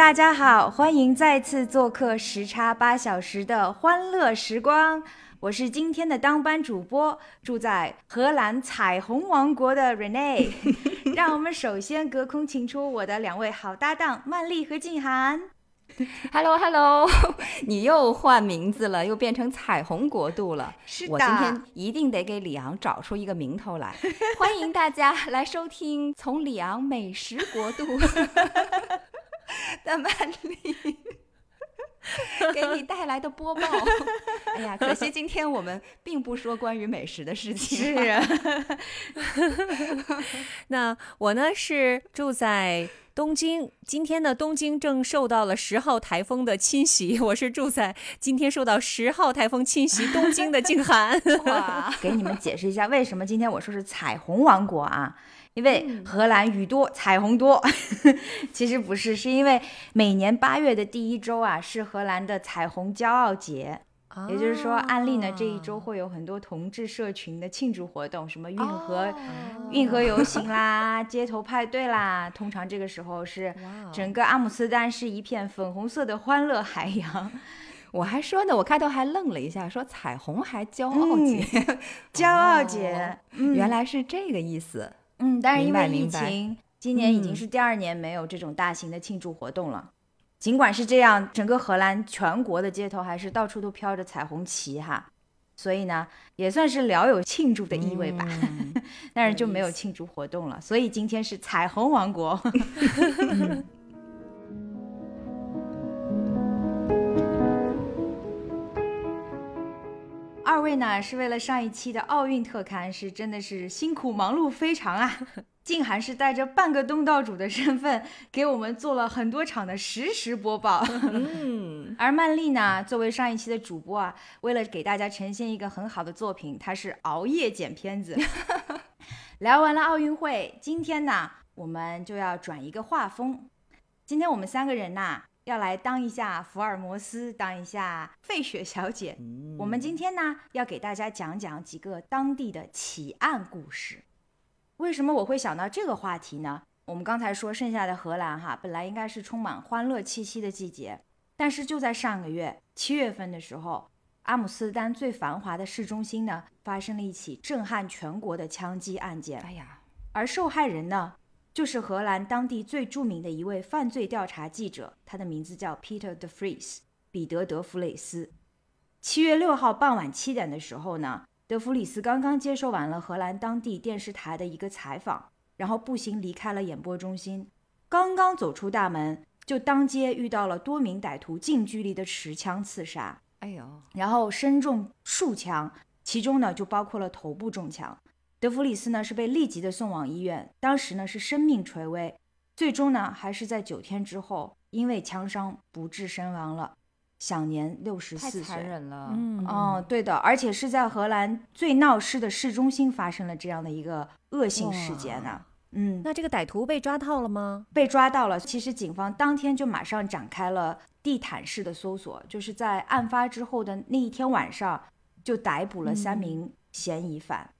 大家好，欢迎再次做客时差八小时的欢乐时光。我是今天的当班主播，住在荷兰彩虹王国的 Rene。让我们首先隔空请出我的两位好搭档曼丽和静涵。Hello Hello，你又换名字了，又变成彩虹国度了。是的，我今天一定得给里昂找出一个名头来。欢迎大家来收听从里昂美食国度。的曼丽给你带来的播报，哎呀，可惜今天我们并不说关于美食的事情。是啊，那我呢是住在东京，今天呢东京正受到了十号台风的侵袭，我是住在今天受到十号台风侵袭东京的静涵。哇，给你们解释一下为什么今天我说是彩虹王国啊？因为荷兰雨多，彩虹多，其实不是，是因为每年八月的第一周啊，是荷兰的彩虹骄傲节，也就是说，案例呢这一周会有很多同志社群的庆祝活动，什么运河运河游行啦，街头派对啦，通常这个时候是整个阿姆斯特丹是一片粉红色的欢乐海洋。我还说呢，我开头还愣了一下，说彩虹还骄傲节，骄傲节，原来是这个意思。嗯，但是因为疫情，今年已经是第二年没有这种大型的庆祝活动了。尽管是这样，整个荷兰全国的街头还是到处都飘着彩虹旗哈，所以呢，也算是聊有庆祝的意味吧。但是就没有庆祝活动了，所以今天是彩虹王国。位呢是为了上一期的奥运特刊，是真的是辛苦忙碌非常啊。静涵是带着半个东道主的身份，给我们做了很多场的实时播报。嗯，而曼丽呢，作为上一期的主播啊，为了给大家呈现一个很好的作品，她是熬夜剪片子。聊完了奥运会，今天呢，我们就要转一个画风。今天我们三个人呐。要来当一下福尔摩斯，当一下费雪小姐。我们今天呢，要给大家讲讲几个当地的奇案故事。为什么我会想到这个话题呢？我们刚才说剩下的荷兰哈，本来应该是充满欢乐气息的季节，但是就在上个月七月份的时候，阿姆斯特丹最繁华的市中心呢，发生了一起震撼全国的枪击案件。哎呀，而受害人呢？就是荷兰当地最著名的一位犯罪调查记者，他的名字叫 Peter de Vries，彼得·德弗雷斯。七月六号傍晚七点的时候呢，德弗里斯刚刚接受完了荷兰当地电视台的一个采访，然后步行离开了演播中心。刚刚走出大门，就当街遇到了多名歹徒近距离的持枪刺杀，哎呦，然后身中数枪，其中呢就包括了头部中枪。德弗里斯呢是被立即的送往医院，当时呢是生命垂危，最终呢还是在九天之后因为枪伤不治身亡了，享年六十四岁。太残忍了，嗯，哦，对的，而且是在荷兰最闹市的市中心发生了这样的一个恶性事件呢。嗯，那这个歹徒被抓到了吗？被抓到了。其实警方当天就马上展开了地毯式的搜索，就是在案发之后的那一天晚上就逮捕了三名嫌疑犯。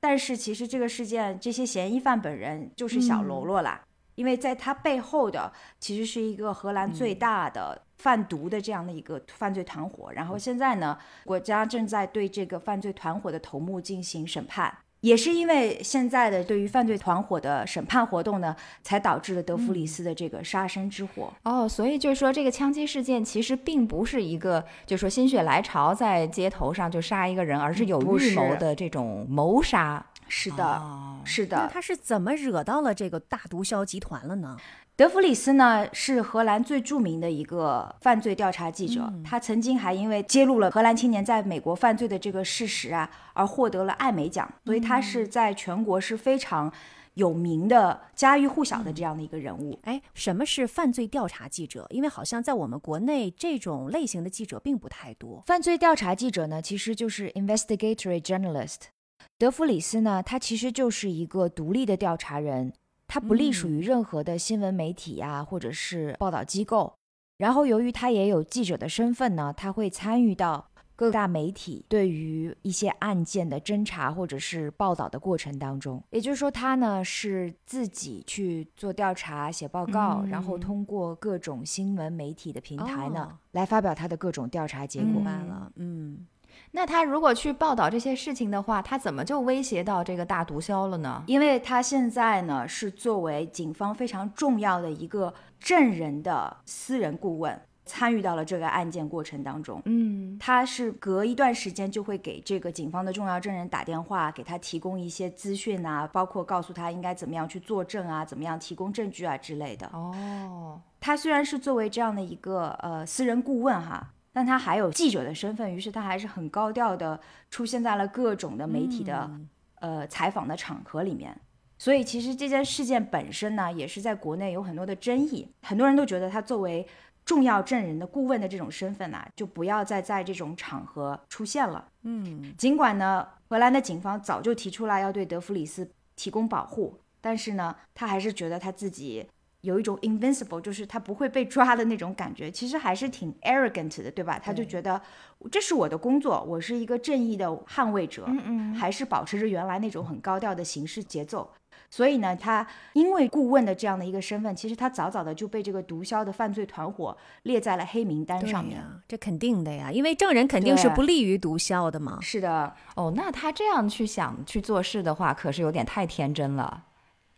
但是其实这个事件，这些嫌疑犯本人就是小喽啰啦，因为在他背后的其实是一个荷兰最大的贩毒的这样的一个犯罪团伙。然后现在呢，国家正在对这个犯罪团伙的头目进行审判。也是因为现在的对于犯罪团伙的审判活动呢，才导致了德弗里斯的这个杀身之祸。哦，所以就是说，这个枪击事件其实并不是一个，就是说心血来潮在街头上就杀一个人，而是有预谋的这种谋杀。是的，是的。那他是怎么惹到了这个大毒枭集团了呢？德弗里斯呢是荷兰最著名的一个犯罪调查记者，他曾经还因为揭露了荷兰青年在美国犯罪的这个事实啊，而获得了艾美奖，所以他是在全国是非常有名的、家喻户晓的这样的一个人物。哎，什么是犯罪调查记者？因为好像在我们国内这种类型的记者并不太多。犯罪调查记者呢，其实就是 investigatory journalist。德弗里斯呢，他其实就是一个独立的调查人。他不隶属于任何的新闻媒体呀，或者是报道机构。然后，由于他也有记者的身份呢，他会参与到各大媒体对于一些案件的侦查或者是报道的过程当中。也就是说，他呢是自己去做调查、写报告，然后通过各种新闻媒体的平台呢来发表他的各种调查结果。明白了，嗯。那他如果去报道这些事情的话，他怎么就威胁到这个大毒枭了呢？因为他现在呢是作为警方非常重要的一个证人的私人顾问，参与到了这个案件过程当中。嗯，他是隔一段时间就会给这个警方的重要证人打电话，给他提供一些资讯啊，包括告诉他应该怎么样去作证啊，怎么样提供证据啊之类的。哦，他虽然是作为这样的一个呃私人顾问哈。但他还有记者的身份，于是他还是很高调的出现在了各种的媒体的呃采访的场合里面。所以其实这件事件本身呢，也是在国内有很多的争议。很多人都觉得他作为重要证人的顾问的这种身份呢，就不要再在这种场合出现了。嗯，尽管呢，荷兰的警方早就提出来要对德弗里斯提供保护，但是呢，他还是觉得他自己。有一种 invincible，就是他不会被抓的那种感觉，其实还是挺 arrogant 的，对吧？他就觉得这是我的工作，我是一个正义的捍卫者，嗯嗯，还是保持着原来那种很高调的行事节奏。所以呢，他因为顾问的这样的一个身份，其实他早早的就被这个毒枭的犯罪团伙列在了黑名单上面。这肯定的呀，因为证人肯定是不利于毒枭的嘛。是的，哦，那他这样去想去做事的话，可是有点太天真了。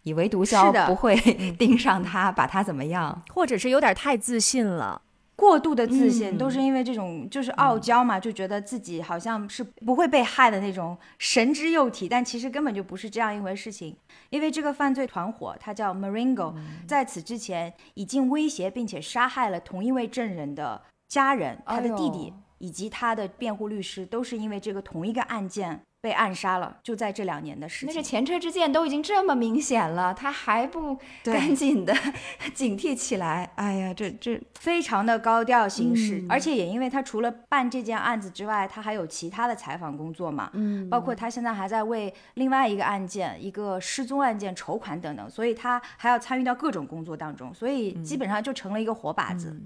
以为毒枭不会 盯上他，把他怎么样？或者是有点太自信了，过度的自信，都是因为这种就是傲娇嘛，就觉得自己好像是不会被害的那种神之幼体，但其实根本就不是这样一回事情。因为这个犯罪团伙，他叫 Maringo，在此之前已经威胁并且杀害了同一位证人的家人，他的弟弟以及他的辩护律师，都是因为这个同一个案件。被暗杀了，就在这两年的时间。那个前车之鉴都已经这么明显了，他还不赶紧的 警惕起来？哎呀，这这非常的高调行事，而且也因为他除了办这件案子之外，他还有其他的采访工作嘛，嗯，包括他现在还在为另外一个案件，一个失踪案件筹款等等，所以他还要参与到各种工作当中，所以基本上就成了一个活靶子。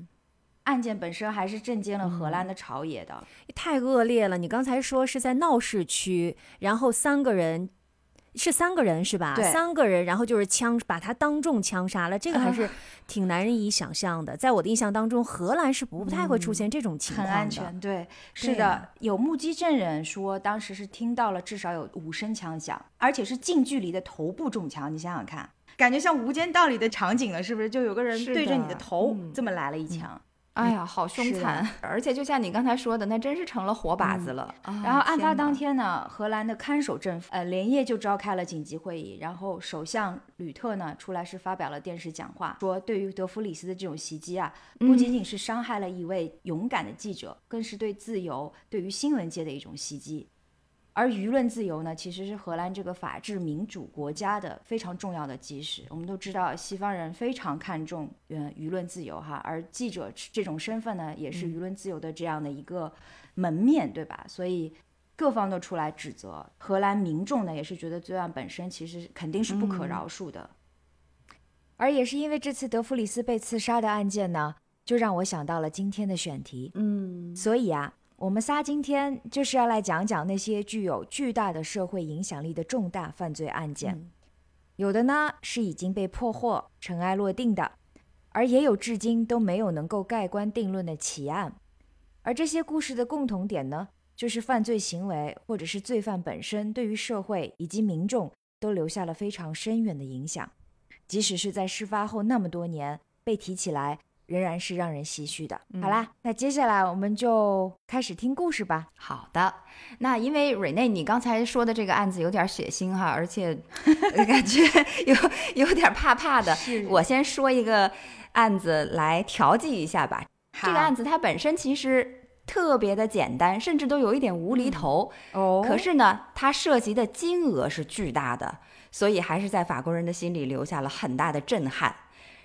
案件本身还是震惊了荷兰的朝野的，太恶劣了。你刚才说是在闹市区，然后三个人是三个人是吧？对，三个人，然后就是枪把他当众枪杀了，这个还是挺难以想象的。在我的印象当中，荷兰是不太会出现这种情况的。很安全，对，是的。有目击证人说，当时是听到了至少有五声枪响，而且是近距离的头部中枪。你想想看，感觉像《无间道》里的场景了，是不是？就有个人对着你的头这么来了一枪。哎呀，好凶残！而且就像你刚才说的，那真是成了活靶子了。然后案发当天呢，荷兰的看守政府呃连夜就召开了紧急会议，然后首相吕特呢出来是发表了电视讲话，说对于德弗里斯的这种袭击啊，不仅仅是伤害了一位勇敢的记者，更是对自由、对于新闻界的一种袭击。而舆论自由呢，其实是荷兰这个法治民主国家的非常重要的基石。我们都知道，西方人非常看重嗯舆论自由哈，而记者这种身份呢，也是舆论自由的这样的一个门面对吧？所以各方都出来指责，荷兰民众呢也是觉得罪案本身其实肯定是不可饶恕的。而也是因为这次德弗里斯被刺杀的案件呢，就让我想到了今天的选题。嗯，所以啊。我们仨今天就是要来讲讲那些具有巨大的社会影响力的重大犯罪案件，有的呢是已经被破获、尘埃落定的，而也有至今都没有能够盖棺定论的奇案。而这些故事的共同点呢，就是犯罪行为或者是罪犯本身对于社会以及民众都留下了非常深远的影响，即使是在事发后那么多年被提起来，仍然是让人唏嘘的。嗯好啦，那接下来我们就开始听故事吧。好的，那因为瑞内你刚才说的这个案子有点血腥哈，而且呃 感觉有有点怕怕的。我先说一个案子来调剂一下吧。这个案子子它本身其实特别的简单，甚至都有一点无厘头。哦，可是呢，它涉及的金额是巨大的，所以还是在法国人的心里留下了很大的震撼。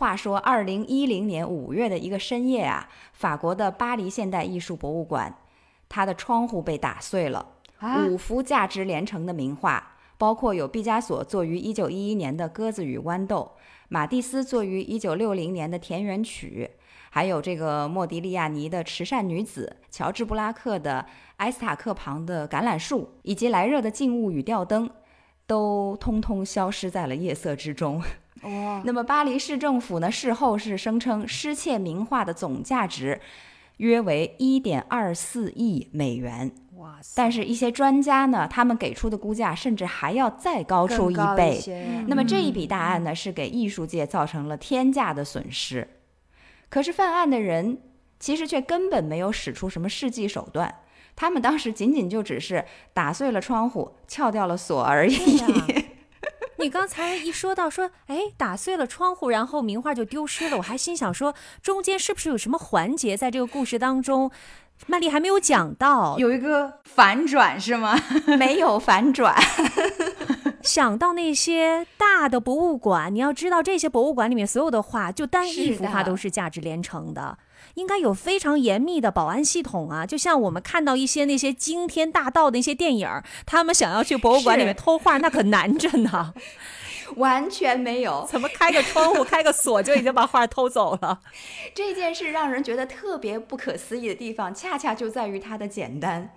话说，二零一零年五月的一个深夜啊，法国的巴黎现代艺术博物馆，它的窗户被打碎了，啊五幅价值连城的名画，包括有毕加索作于一九一一年的《鸽子与豌豆》，马蒂斯作于一九六零年的《田园曲》，还有这个莫迪利亚尼的《慈善女子》，乔治布拉克的《埃斯塔克旁的橄榄树》，以及莱热的《静物与吊灯》，都通通消失在了夜色之中。哇，那么巴黎市政府呢，事后是声称失窃名画的总价值约为一点二四亿美元。哇塞，但是，一些专家呢，他们给出的估价甚至还要再高出更高倍。些那么这一笔大案呢，是给艺术界造成了天价的损失。可是犯案的人其实却根本没有使出什么世纪手段，他们当时仅仅就只是打碎了窗户、撬掉了锁而已。你刚才一说到说，哎，打碎了窗户，然后名画就丢失了，我还心想说，中间是不是有什么环节在这个故事当中，曼丽还没有讲到？有一个反转是吗？没有反转。想到那些大的博物馆，你要知道这些博物馆里面所有的画，就单一幅画都是价值连城的。应该有非常严密的保安系统啊，就像我们看到一些那些惊天大盗的一些电影儿，他们想要去博物馆里面偷画，那可难着呢。完全没有。怎么开个窗户、开个锁就已经把画偷走了？这件事让人觉得特别不可思议的地方，恰恰就在于它的简单。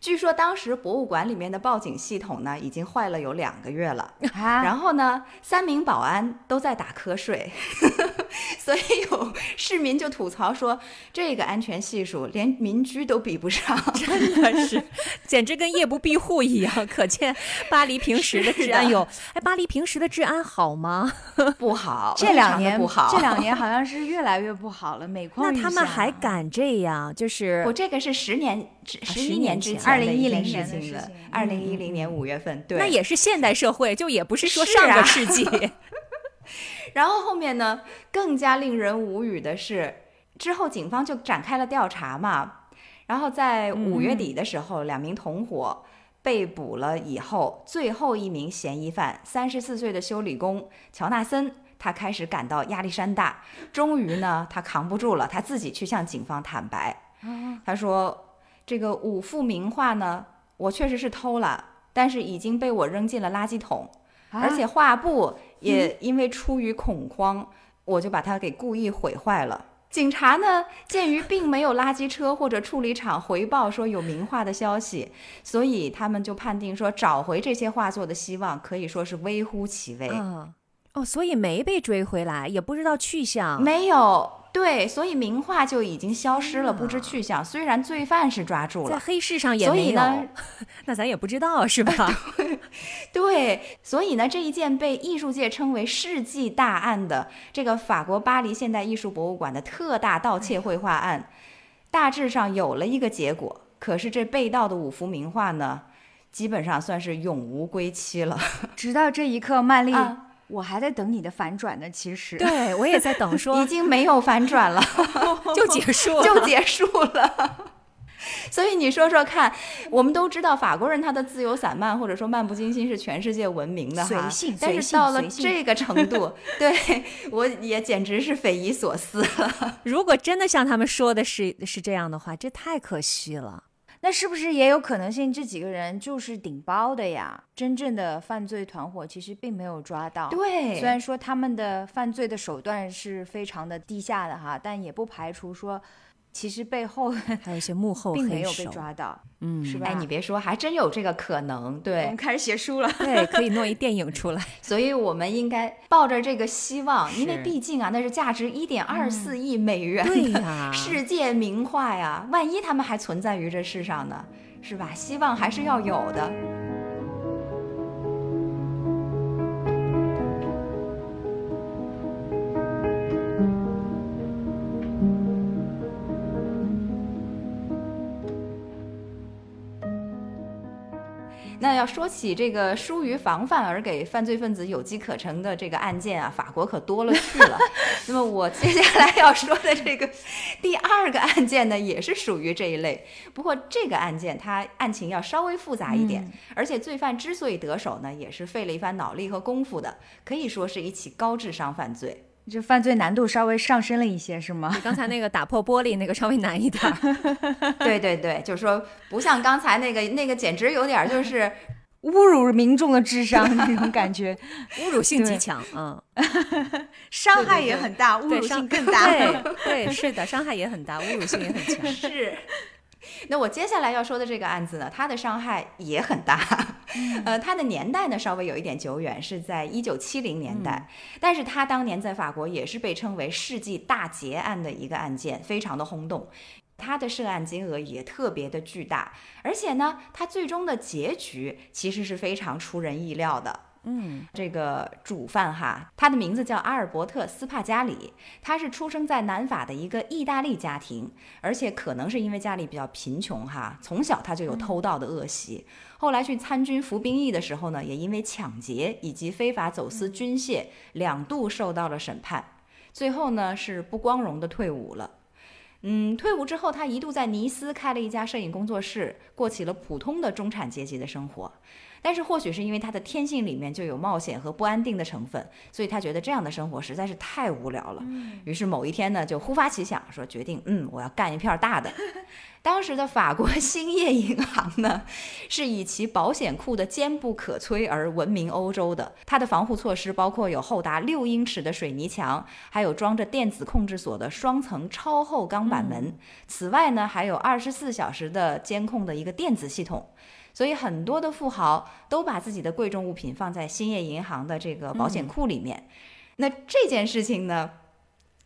据说当时博物馆里面的报警系统呢，已经坏了有两个月了。啊，然后呢，三名保安都在打瞌睡，所以有市民就吐槽说，这个安全系数连民居都比不上。真的是，简直跟夜不闭户一样。可见巴黎平时的治安有，哎，巴黎平时的治安好吗？不好，这两年不好。这两年好像是越来越不好了，每况愈那他们还敢这样？就是我这个是十年、十一年之前前的一件2010事年的情了事情。二零一零年五月份，对，那也是现代社会，就也不是说上个啊世纪。然后后面呢，更加令人无语的是，之后警方就展开了调查嘛。然后在五月底的时候，两名同伙被捕了以后，最后一名嫌疑犯，三十四岁的修理工乔纳森，他开始感到压力山大。终于呢，他扛不住了，他自己去向警方坦白。他说：“这个五幅名画呢，我确实是偷了，但是已经被我扔进了垃圾桶。”啊而且画布也因为出于恐慌，我就把它给故意毁坏了。警察呢，鉴于并没有垃圾车或者处理厂回报说有名画的消息，所以他们就判定说找回这些画作的希望可以说是微乎其微。嗯，哦，所以没被追回来，也不知道去向。没有对，所以名画就已经消失了，天不知去向。虽然罪犯是抓住了在了，黑市上也所没有以呢，那咱也不知道是吧？对，所以呢，这一件被艺术界称为世纪大案的这个法国巴黎现代艺术博物馆的特大盗窃绘画案，大致上有了一个结果。可是这被盗的五幅名画呢，基本上算是永无归期了。直到这一刻，曼丽，啊我还在等你的反转呢。其实，对我也在等 已说经没有反转了 就结束了。就结束了。所以你说说看，我们都知道法国人他的自由散漫或者说漫不经心是全世界闻名的哈，随性但是到了这个程度，对我也简直是匪夷所思了。如果真的像他们说的是是这样的话，这太可惜了。那是不是也有可能性这几个人就是顶包的呀？真正的犯罪团伙其实并没有抓到。对，虽然说他们的犯罪的手段是非常的低下的哈，但也不排除说，其实背后 还有一些幕后并没有被黑手，抓到，嗯，是吧？哎，你别说，还真有这个可能。对我对们，开始写书了。对，可以弄一 电影出来。所以我们应该抱着这个希望，因为毕竟啊，那是价值一点二四亿美元的对呀，世界名画呀，万一他们还存在于这世上呢，是吧？希望还是要有的。要说起这个疏于防范而给犯罪分子有机可乘的这个案件啊，法国可多了去了。那么我接下来要说的这个第二个案件呢，也是属于这一类。不过这个案件它案情要稍微复杂一点，而且罪犯之所以得手呢，也是费了一番脑力和功夫的，可以说是一起高智商犯罪。这犯罪难度稍微上升了一些，是吗？比刚才那个打破玻璃那个稍微难一点。对对对，就是说不像刚才那个那个，简直有点就是侮辱民众的智商那种感觉，侮辱性极强，嗯，伤害也很大，侮辱性更大。对对，是的，伤害也很大，侮辱性也很强。是。那我接下来要说的这个案子呢，它的伤害也很大，呃，它的年代呢稍微有一点久远，是在一九七零年代，但是它当年在法国也是被称为世纪大劫案的一个案件，非常的轰动，它的涉案金额也特别的巨大，而且呢，它最终的结局其实是非常出人意料的。嗯，这个主犯哈，他的名字叫阿尔伯特·斯帕加里，他是出生在南法的一个意大利家庭，而且可能是因为家里比较贫穷哈，从小他就有偷盗的恶习。后来去参军服兵役的时候呢，也因为抢劫以及非法走私军械两度受到了审判，最后呢是不光荣的退伍了。嗯，退伍之后，他一度在尼斯开了一家摄影工作室，过起了普通的中产阶级的生活。但是或许是因为他的天性里面就有冒险和不安定的成分，所以他觉得这样的生活实在是太无聊了。于是某一天呢，就突发奇想，说决定，嗯，我要干一片大的。当时的法国兴业银行呢，是以其保险库的坚不可摧而闻名欧洲的。它的防护措施包括有厚达六英尺的水泥墙，还有装着电子控制锁的双层超厚钢板门。此外呢，还有二十四小时的监控的一个电子系统。所以很多的富豪都把自己的贵重物品放在兴业银行的这个保险库里面。那这件事情呢，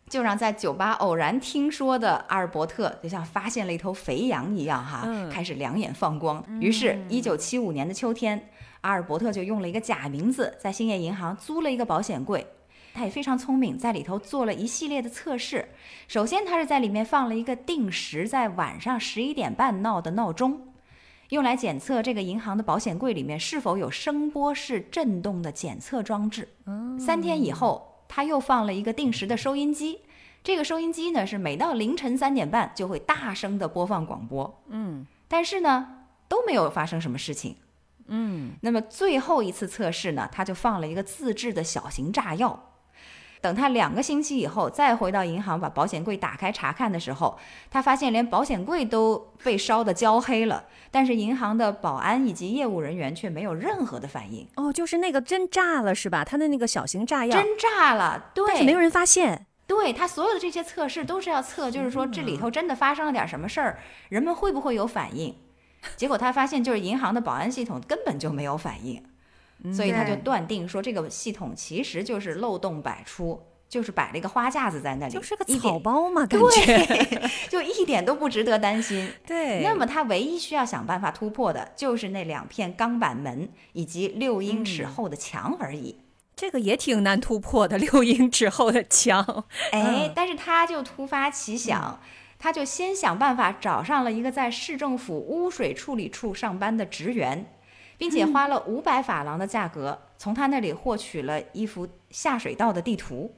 就让在酒吧偶然听说的阿尔伯特就像发现了一头肥羊一样，哈，开始两眼放光。于是，一九七五年的秋天，阿尔伯特就用了一个假名字，在兴业银行租了一个保险柜。他也非常聪明，在里头做了一系列的测试。首先，他是在里面放了一个定时在晚上十一点半闹的闹钟。用来检测这个银行的保险柜里面是否有声波式震动的检测装置。三天以后，他又放了一个定时的收音机。这个收音机呢，是每到凌晨三点半就会大声的播放广播。嗯，但是呢，都没有发生什么事情。嗯，那么最后一次测试呢，他就放了一个自制的小型炸药。等他两个星期以后再回到银行把保险柜打开查看的时候，他发现连保险柜都被烧得焦黑了，但是银行的保安以及业务人员却没有任何的反应。哦，就是那个真炸了是吧？他的那个小型炸药真炸了，对，但是没有人发现。对他所有的这些测试都是要测，就是说这里头真的发生了点什么事儿，人们会不会有反应？结果他发现就是银行的保安系统根本就没有反应。所以他就断定说，这个系统其实就是漏洞百出，就是摆了一个花架子在那里，就是个草包嘛，感觉就一点都不值得担心。对，那么他唯一需要想办法突破的，就是那两片钢板门以及六英尺厚的墙而已。这个也挺难突破的，六英尺厚的墙。哎，但是他就突发奇想，他就先想办法找上了一个在市政府污水处理处上班的职员。并且花了五百法郎的价格，从他那里获取了一幅下水道的地图，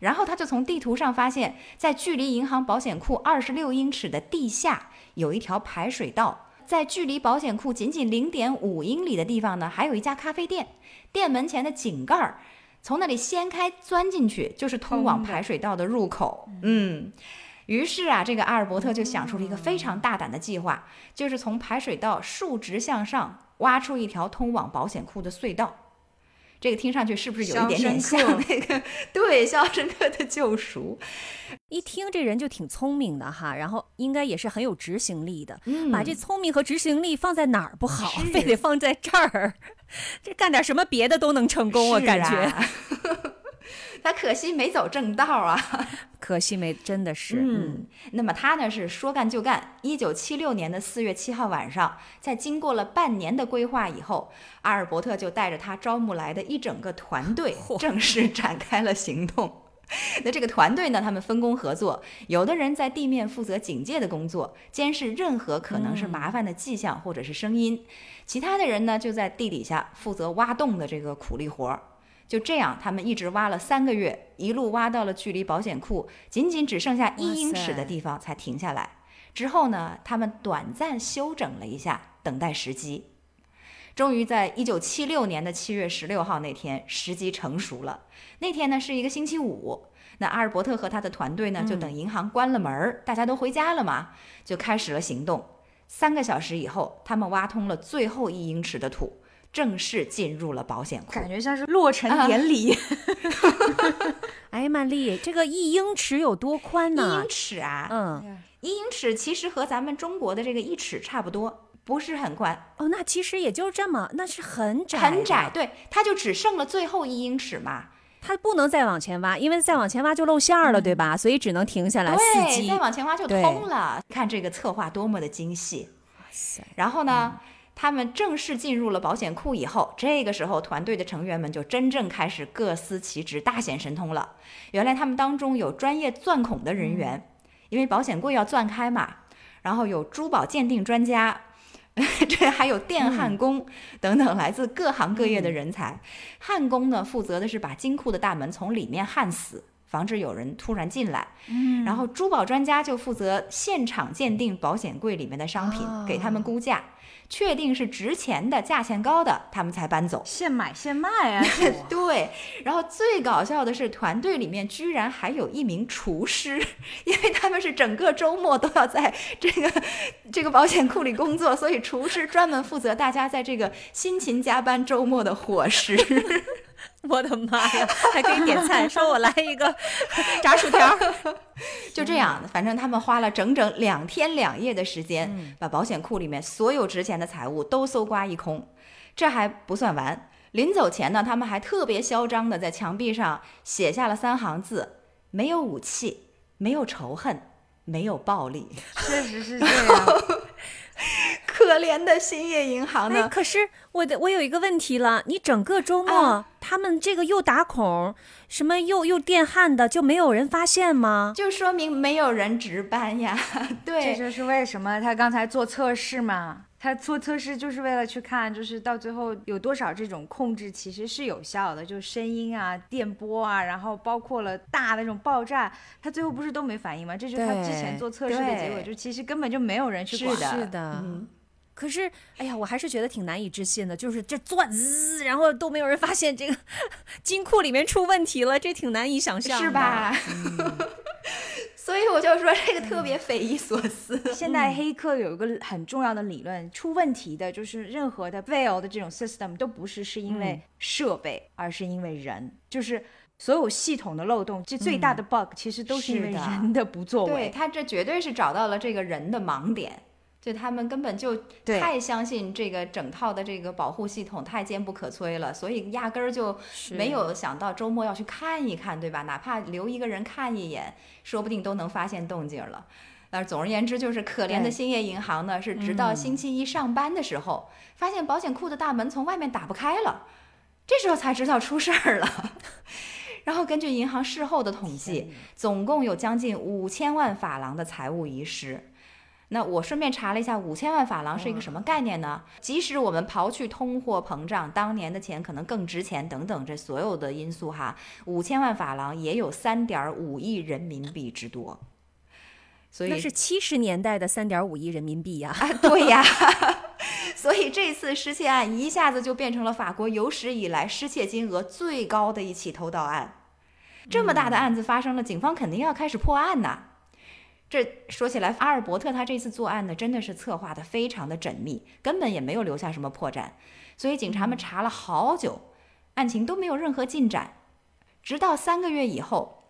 然后他就从地图上发现，在距离银行保险库二十六英尺的地下有一条排水道，在距离保险库仅仅零点五英里的地方呢，还有一家咖啡店，店门前的井盖儿，从那里掀开钻进去就是通往排水道的入口。嗯。于是啊，这个阿尔伯特就想出了一个非常大胆的计划，就是从排水道竖直向上挖出一条通往保险库的隧道。这个听上去是不是有一点点像那个对《肖申克的救赎》？一听这人就挺聪明的哈，然后应该也是很有执行力的。把这聪明和执行力放在哪儿不好，非得放在这儿？这干点什么别的都能成功，我感觉。他可惜没走正道啊，可惜没，真的是。嗯，那么他呢是说干就干。一九七六年的四月七号晚上，在经过了半年的规划以后，阿尔伯特就带着他招募来的一整个团队 正式展开了行动。那这个团队呢，他们分工合作，有的人在地面负责警戒的工作，监视任何可能是麻烦的迹象或者是声音；其他的人呢，就在地底下负责挖洞的这个苦力活儿。就这样，他们一直挖了三个月，一路挖到了距离保险库仅仅只剩下一英尺的地方才停下来。之后呢，他们短暂休整了一下，等待时机。终于在一九七六年的七月十六号那天，时机成熟了。那天呢是一个星期五，那阿尔伯特和他的团队呢就等银行关了门儿，大家都回家了嘛，就开始了行动。三个小时以后，他们挖通了最后一英尺的土，正式进入了保险库。感觉像是落成典礼。哎，曼丽，这个一英尺有多宽呢一英？尺啊，嗯，一英尺其实和咱们中国的这个一尺差不多，不是很宽，哦，那其实也就这么，那是很窄，很窄。，对，它就只剩了最后一英尺嘛。它不能再往前挖，因为再往前挖就露馅儿了，对吧？所以只能停下来伺对，机。再往前挖就通了。看这个策划多么的精细。哇塞，然后呢，他们正式进入了保险库以后，这个时候团队的成员们就真正开始各司其职，大显神通了。原来他们当中有专业钻孔的人员，因为保险柜要钻开嘛，然后有珠宝鉴定专家。这还有电焊工等等来自各行各业的人才。焊工呢，负责的是把金库的大门从里面焊死，防止有人突然进来。嗯然后珠宝专家就负责现场鉴定保险柜里面的商品，哦给他们估价，确定是值钱的、价钱高的，他们才搬走。现买现卖啊！对，然后最搞笑的是，团队里面居然还有一名厨师，因为他们是整个周末都要在这个 这个保险库里工作，所以厨师专门负责大家在这个辛勤加班周末的伙食。我的妈呀，还可以点菜，说我来一个 炸薯条。就这样，反正他们花了整整两天两夜的时间，嗯把保险库里面所有值钱的财物都搜刮一空。这还不算完，临走前呢，他们还特别嚣张的在墙壁上写下了三行字：没有武器，没有仇恨，没有暴力。确实是这样。可怜的兴业银行哎，呢？可是我的我有一个问题了，你整个周末、啊他们这个又打孔，什么又又电焊的，就没有人发现吗？就说明没有人值班呀。对这，就是为什么他刚才做测试嘛。他做测试就是为了去看，就是到最后有多少这种控制其实是有效的，就是声音啊、电波啊，然后包括了大的那种爆炸，他最后不是都没反应吗？这就是他之前做测试的结果，就其实根本就没有人去管。的是的。嗯可是，哎呀，我还是觉得挺难以置信的，就是这钻滋，然后都没有人发现这个金库里面出问题了，这挺难以想象的，是？吧？所以我就说这个特别匪夷所思。现在黑客有一个很重要的理论，出问题的就是任何的 fail 的这种 system 都不是是因为设备，而是因为人，就是所有系统的漏洞，这最大的 bug 其实都是因为人的不作为对为。他这绝对是找到了这个人的盲点，就他们根本就太相信这个整套的这个保护系统太坚不可摧了，所以压根儿就没有想到周末要去看一看，对吧？哪怕留一个人看一眼，说不定都能发现动静了。那总而言之，就是可怜的兴业银行呢，是直到星期一上班的时候，发现保险库的大门从外面打不开了，这时候才知道出事儿了。然后根据银行事后的统计，总共有将近五千万法郎的财务遗失。那我顺便查了一下，五千万法郎是一个什么概念呢？即使我们刨去通货膨胀，当年的钱可能更值钱等等这所有的因素哈，五千万法郎也有三点五亿人民币之多。所以那是七十年代的三点五亿人民币呀、啊，对呀，所以这次失窃案一下子就变成了法国有史以来失窃金额最高的一起偷盗案。这么大的案子发生了，警方肯定要开始破案呐。这说起来，阿尔伯特他这次作案呢，真的是策划的非常的缜密，根本也没有留下什么破绽。所以警察们查了好久，案情都没有任何进展。直到三个月以后，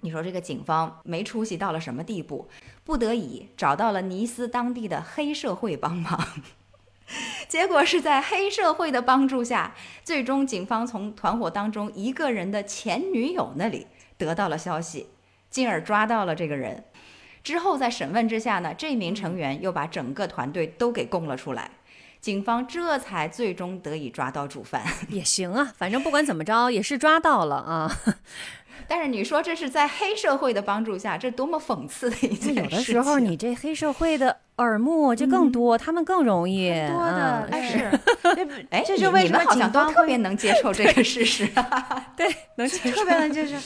你说这个警方没出息到了什么地步？不得已找到了尼斯当地的黑社会帮忙。结果是在黑社会的帮助下，最终警方从团伙当中一个人的前女友那里得到了消息，进而抓到了这个人。之后在审问之下呢，这名成员又把整个团队都给供了出来。警方这才最终得以抓到主犯。也行啊，反正不管怎么着也是抓到了啊。但是你说这是在黑社会的帮助下，这多么讽刺的一件事情！有的时候你这黑社会的耳目就更多，他们更容易多的嗯是。哎，这是为什么你们好像警方会都特别能接受这个事实啊？对，能接受。特别能接受。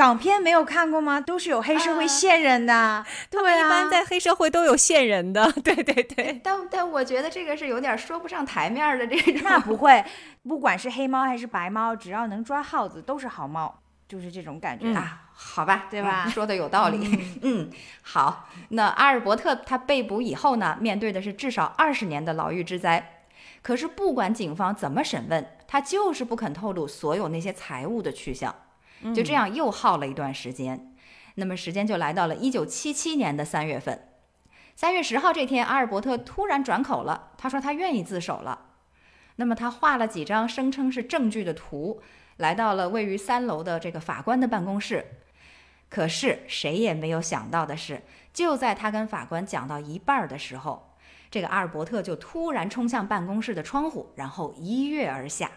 港片没有看过吗？都是有黑社会线人的，他们一般在黑社会都有线人的，对对对。但但我觉得这个是有点说不上台面的这种。那不会，不管是黑猫还是白猫，只要能抓耗子都是好猫，就是这种感觉。啊，好吧，对吧嗯说的有道理。嗯，好。那阿尔伯特他被捕以后呢，面对的是至少二十年的牢狱之灾。可是不管警方怎么审问，他就是不肯透露所有那些财物的去向。就这样又耗了一段时间。那么时间就来到了一九七七年的三月份。三月十号这天，阿尔伯特突然转口了，他说他愿意自首了。那么他画了几张声称是证据的图，来到了位于三楼的这个法官的办公室。可是谁也没有想到的是，就在他跟法官讲到一半的时候，这个阿尔伯特就突然冲向办公室的窗户，然后一跃而下。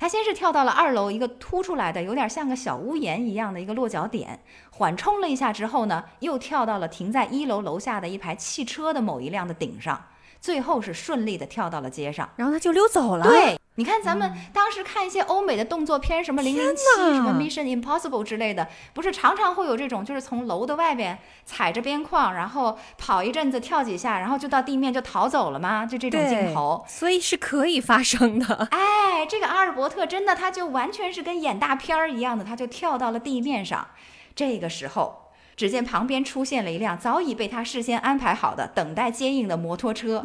他先是跳到了二楼一个凸出来的、有点像个小屋檐一样的一个落脚点，缓冲了一下之后呢，又跳到了停在一楼楼下的一排汽车的某一辆的顶上，最后是顺利的跳到了街上。然后他就溜走了。对，你看咱们当时看一些欧美的动作片，什么零零七、什么 Mission Impossible 之类的，不是常常会有这种，就是从楼的外边踩着边框，然后跑一阵子，跳几下，然后就到地面就逃走了吗？就这种镜头。所以是可以发生的。哎，这个阿尔伯特真的，他就完全是跟演大片儿一样的，他就跳到了地面上。这个时候，只见旁边出现了一辆早已被他事先安排好的等待接应的摩托车。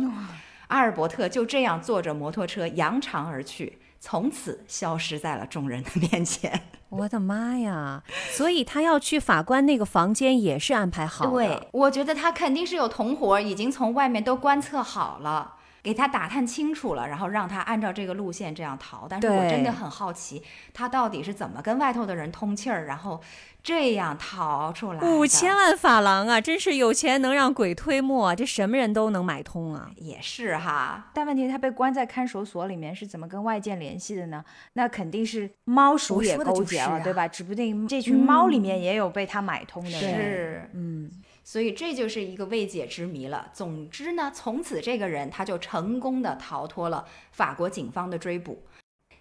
阿尔伯特就这样坐着摩托车扬长而去，从此消失在了众人的面前。我的妈呀！所以他要去法官那个房间也是安排好的。对，我觉得他肯定是有同伙已经从外面都观测好了。给他打探清楚了，然后让他按照这个路线这样逃。但是我真的很好奇，他到底是怎么跟外头的人通气儿，然后这样逃出来？五千万法郎啊，真是有钱能让鬼推磨啊，这什么人都能买通啊。也是哈，但问题他被关在看守所里面，是怎么跟外界联系的呢？那肯定是猫鼠也勾结了，啊对吧？指不定这群猫里面也有被他买通的人。是，嗯，所以这就是一个未解之谜了。总之呢，从此这个人他就成功的逃脱了法国警方的追捕。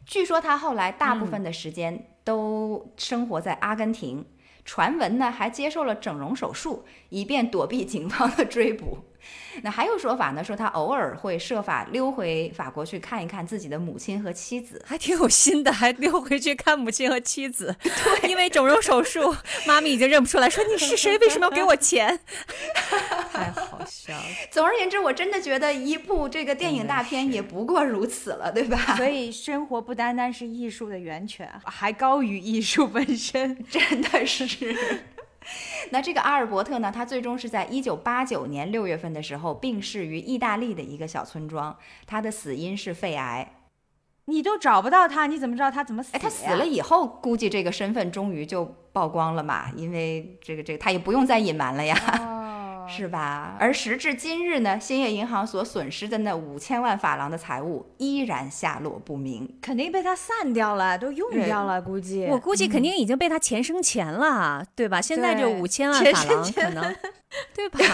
据说他后来大部分的时间都生活在阿根廷，传闻呢还接受了整容手术，以便躲避警方的追捕。那还有说法呢，说他偶尔会设法溜回法国去看一看自己的母亲和妻子。还挺有心的，还溜回去看母亲和妻子。对，因为整容手术，妈咪已经认不出来，说你是谁？为什么要给我钱？太好笑了。总而言之，我真的觉得一部这个电影大片也不过如此了，对吧？所以生活不单单是艺术的源泉，还高于艺术本身。真的是。那这个阿尔伯特呢？他最终是在一九八九年六月份的时候病逝于意大利的一个小村庄，他的死因是肺癌。你都找不到他，你怎么知道他怎么死哎，他死了以后，估计这个身份终于就曝光了嘛，因为这个这个他也不用再隐瞒了呀。哦，是吧？而时至今日呢，兴业银行所损失的那五千万法郎的财物依然下落不明。肯定被他散掉了，都用掉了，估计。我估计肯定已经被他钱生钱了，对吧？现在就对五千万法郎，生钱可能，对吧？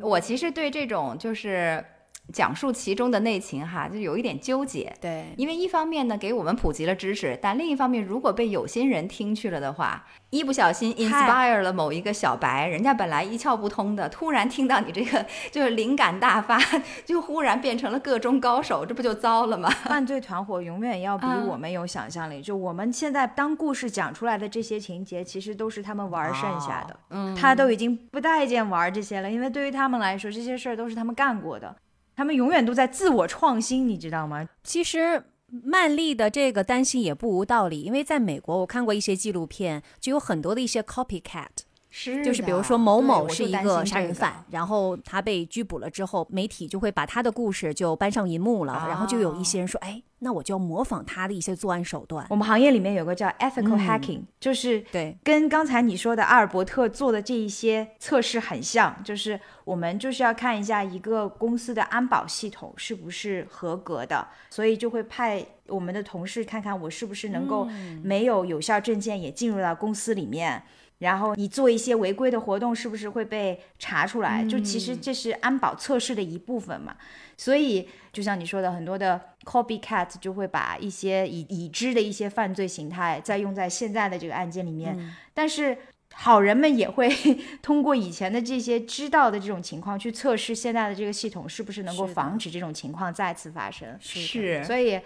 我其实对这种就是讲述其中的内情哈，就有一点纠结。对，因为一方面呢，给我们普及了知识，但另一方面，如果被有心人听去了的话，一不小心 inspire 了某一个小白，人家本来一窍不通的，突然听到你这个 就是灵感大发，就忽然变成了个中高手，这不就糟了吗？犯罪团伙永远要比嗯我们有想象力。就我们现在当故事讲出来的这些情节，其实都是他们玩儿剩下的。嗯，他都已经不待见玩这些了，因为对于他们来说，这些事儿都是他们干过的，他们永远都在自我创新，你知道吗？其实曼丽的这个担心也不无道理，因为在美国，我看过一些纪录片，就有很多的一些 copycat。是就是比如说某某是一个杀人心这个犯，然后他被拘捕了之后，媒体就会把他的故事就搬上银幕了，然后就有一哦些人说，哎，那我就要模仿他的一些作案手段。我们行业里面有个叫 ethical 嗯 hacking，、就是对，跟刚才你说的阿尔伯特做的这一些测试很像，就是我们就是要看一下一个公司的安保系统是不是合格的，所以就会派我们的同事看看我是不是能够没有有效证件也进入到公司里面。然后你做一些违规的活动，是不是会被查出来？就其实这是安保测试的一部分嘛。所以就像你说的，很多的 copycat 就会把一些已已知的一些犯罪形态再用在现在的这个案件里面，嗯但是。好人们也会 通过以前的这些知道的这种情况去测试现在的这个系统是不是能够防止这种情况再次发生。是所以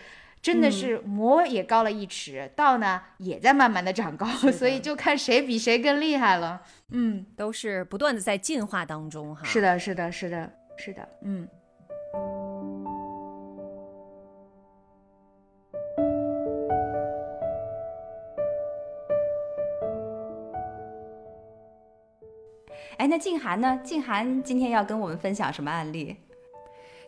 真的是魔也高了一尺，道呢也在慢慢的长高，所以就看谁比谁更厉害了。嗯，都是不断的在进化当中哈。是的，是的，是的，是的，嗯。哎，那静涵呢？静涵今天要跟我们分享什么案例？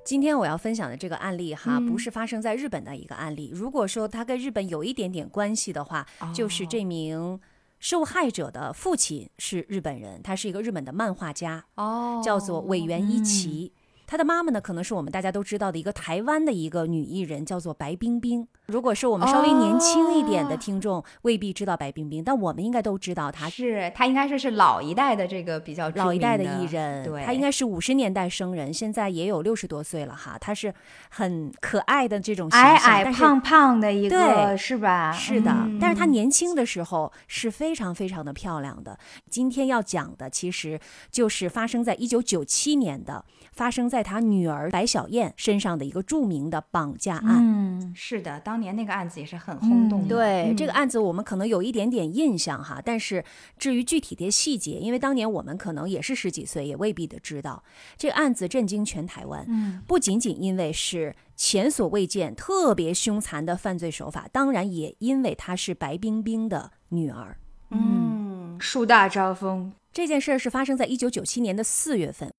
今天我要分享的这个案例哈，嗯不是发生在日本的一个案例。如果说它跟日本有一点点关系的话，就是这名受害者的父亲是日本人，他是一个日本的漫画家，哦叫做尾原一奇。他的妈妈呢，可能是我们大家都知道的一个台湾的一个女艺人，叫做白冰冰。如果是我们稍微年轻一点的哦听众，未必知道白冰冰，但我们应该都知道她是她应该说是老一代的这个比较老一代的艺人，对，她应该是五十年代生人，现在也有六十多岁了哈。她是很可爱的这种，矮矮胖胖的一个，对是吧？是的，嗯但是她年轻的时候是非常非常的漂亮的。今天要讲的其实就是发生在一九九七年的，发生在她女儿白小燕身上的一个著名的绑架案。嗯，是的，当年那个案子也是很轰动的。对、嗯这个案子，我们可能有一点点印象哈，但是至于具体的细节，因为当年我们可能也是十几岁，也未必的知道。这个案子震惊全台湾，嗯，不仅仅因为是前所未见、特别凶残的犯罪手法，当然也因为她是白冰冰的女儿。嗯，树大招风，这件事儿是发生在一九九七年的四月份。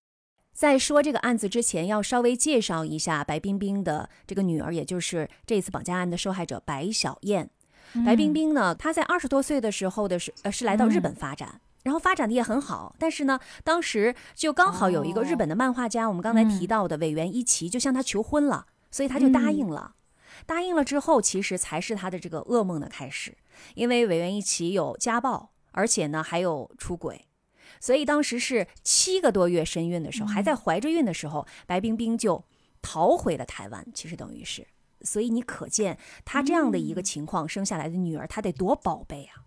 在说这个案子之前，要稍微介绍一下白冰冰的这个女儿，也就是这次绑架案的受害者白小燕。白冰冰呢，她在二十多岁的时候的是呃是来到日本发展，然后发展的也很好。但是呢，当时就刚好有一个日本的漫画家，我们刚才提到的尾原一奇，就向她求婚了，所以她就答应了。答应了之后，其实才是她的这个噩梦的开始，因为尾原一奇有家暴，而且呢还有出轨。所以当时是七个多月身孕的时候，还在怀着孕的时候，白冰冰就逃回了台湾。其实等于是，所以你可见她这样的一个情况，生下来的女儿她得多宝贝啊！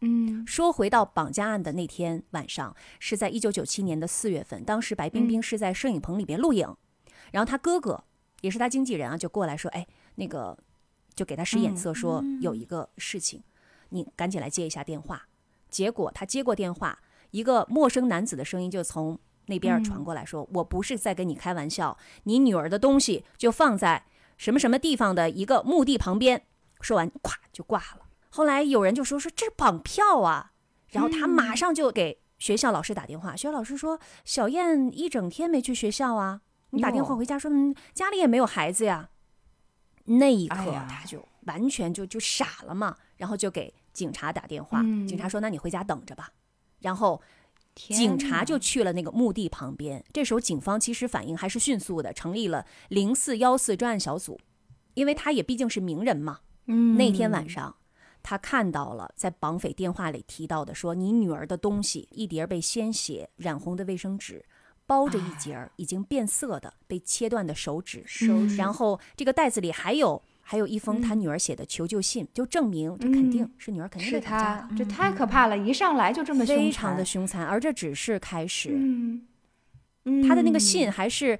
嗯，说回到绑架案的那天晚上，是在一九九七年的四月份，当时白冰冰是在摄影棚里边录影，然后她哥哥也是她经纪人啊，就过来说：“哎，那个就给她使眼色，说有一个事情，你赶紧来接一下电话。”结果他接过电话，一个陌生男子的声音就从那边传过来说：“我不是在跟你开玩笑，你女儿的东西就放在什么什么地方的一个墓地旁边。”说完，咵就挂了。后来有人就说：“说这是绑票啊！”然后他马上就给学校老师打电话，学校老师说：“小燕一整天没去学校啊，你打电话回家说，嗯，家里也没有孩子呀。”那一刻他就完全就就傻了嘛，然后就给警察打电话，嗯警察说：“那你回家等着吧。”然后警察就去了那个墓地旁边。这时候警方其实反应还是迅速的，成立了零四幺四专案小组，因为他也毕竟是名人嘛。嗯那天晚上，他看到了在绑匪电话里提到的，说你女儿的东西，一叠被鲜血染红的卫生纸，包着一截儿已经变色的被切断的手指，手指然后这个袋子里还有还有一封他女儿写的求救信，就证明这肯定嗯是女儿肯定是被绑架了，他，这太可怕了，一上来就这么凶非常的残凶残，而这只是开始。嗯，他的那个嗯信还是。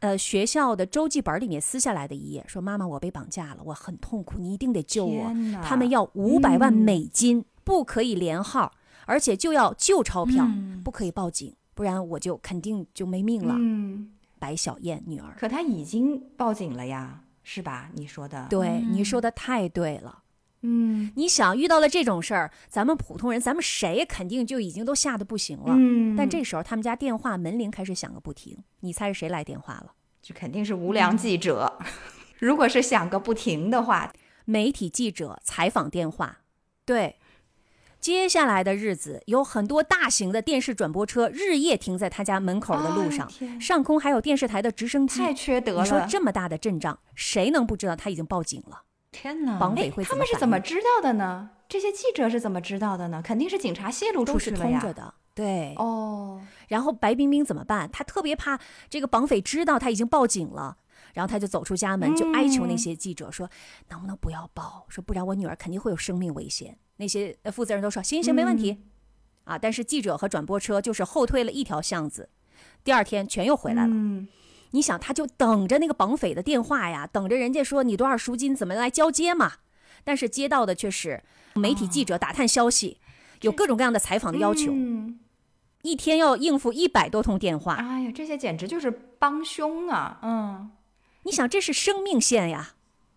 呃，学校的周记本里面撕下来的一页，说：“妈妈，我被绑架了，我很痛苦，你一定得救我。他们要五百万嗯美金，不可以连号，而且就要旧钞票，嗯不可以报警，不然我就肯定就没命了。嗯，白小燕女儿，可她已经报警了呀，是吧？你说的，对、嗯你说的太对了。嗯你想遇到了这种事儿，咱们普通人，咱们谁肯定就已经都吓得不行了。嗯但这时候他们家电话门铃开始响个不停，你猜是谁来电话了？这肯定是无良记者。如果是响个不停的话，媒体记者采访电话。对，接下来的日子有很多大型的电视转播车日夜停在他家门口的路上上空还有电视台的直升机。太缺德你说了。这么大的阵仗，谁能不知道他已经报警了？天哪！绑匪会他们是怎么知道的呢？这些记者是怎么知道的呢？肯定是警察泄露出去了呀。是通着的。对，哦，然后白冰冰怎么办？她特别怕这个绑匪知道她已经报警了，然后她就走出家门，就哀求那些记者说：“能不能不要报？说不然我女儿肯定会有生命危险。”那些呃负责人都说：“行行，没问题。啊，但是记者和转播车就是后退了一条巷子，第二天全又回来了。嗯你想，他就等着那个绑匪的电话呀，等着人家说你多少赎金，怎么来交接嘛。但是接到的却是媒体记者打探消息，有各种各样的采访的要求，嗯一天要应付一百多通电话。哎呀，这些简直就是帮凶啊！嗯，你想，这是生命线呀，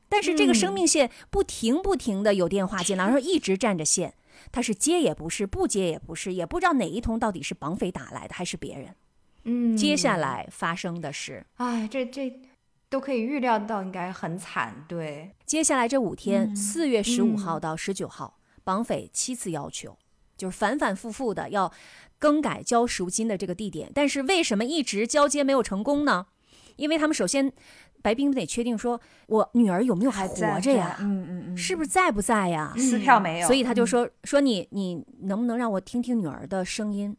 但是这个生命线不停不停的有电话进来，然后一直占着线，他是接也不是，不接也不是，也不知道哪一通到底是绑匪打来的还是别人。嗯，接下，来发生的是，哎，这这都可以预料到，应该很惨。对，接下来这五天，嗯四、月十五号嗯到十九号，绑匪七次要求，就是反反复复的要更改交赎金的这个地点，但是为什么一直交接没有成功呢？因为他们首先，白冰得确定说，我女儿有没有还活着呀？嗯嗯嗯，是不是在不在呀？撕票没有？所以他就嗯说、说你你能不能让我听听女儿的声音？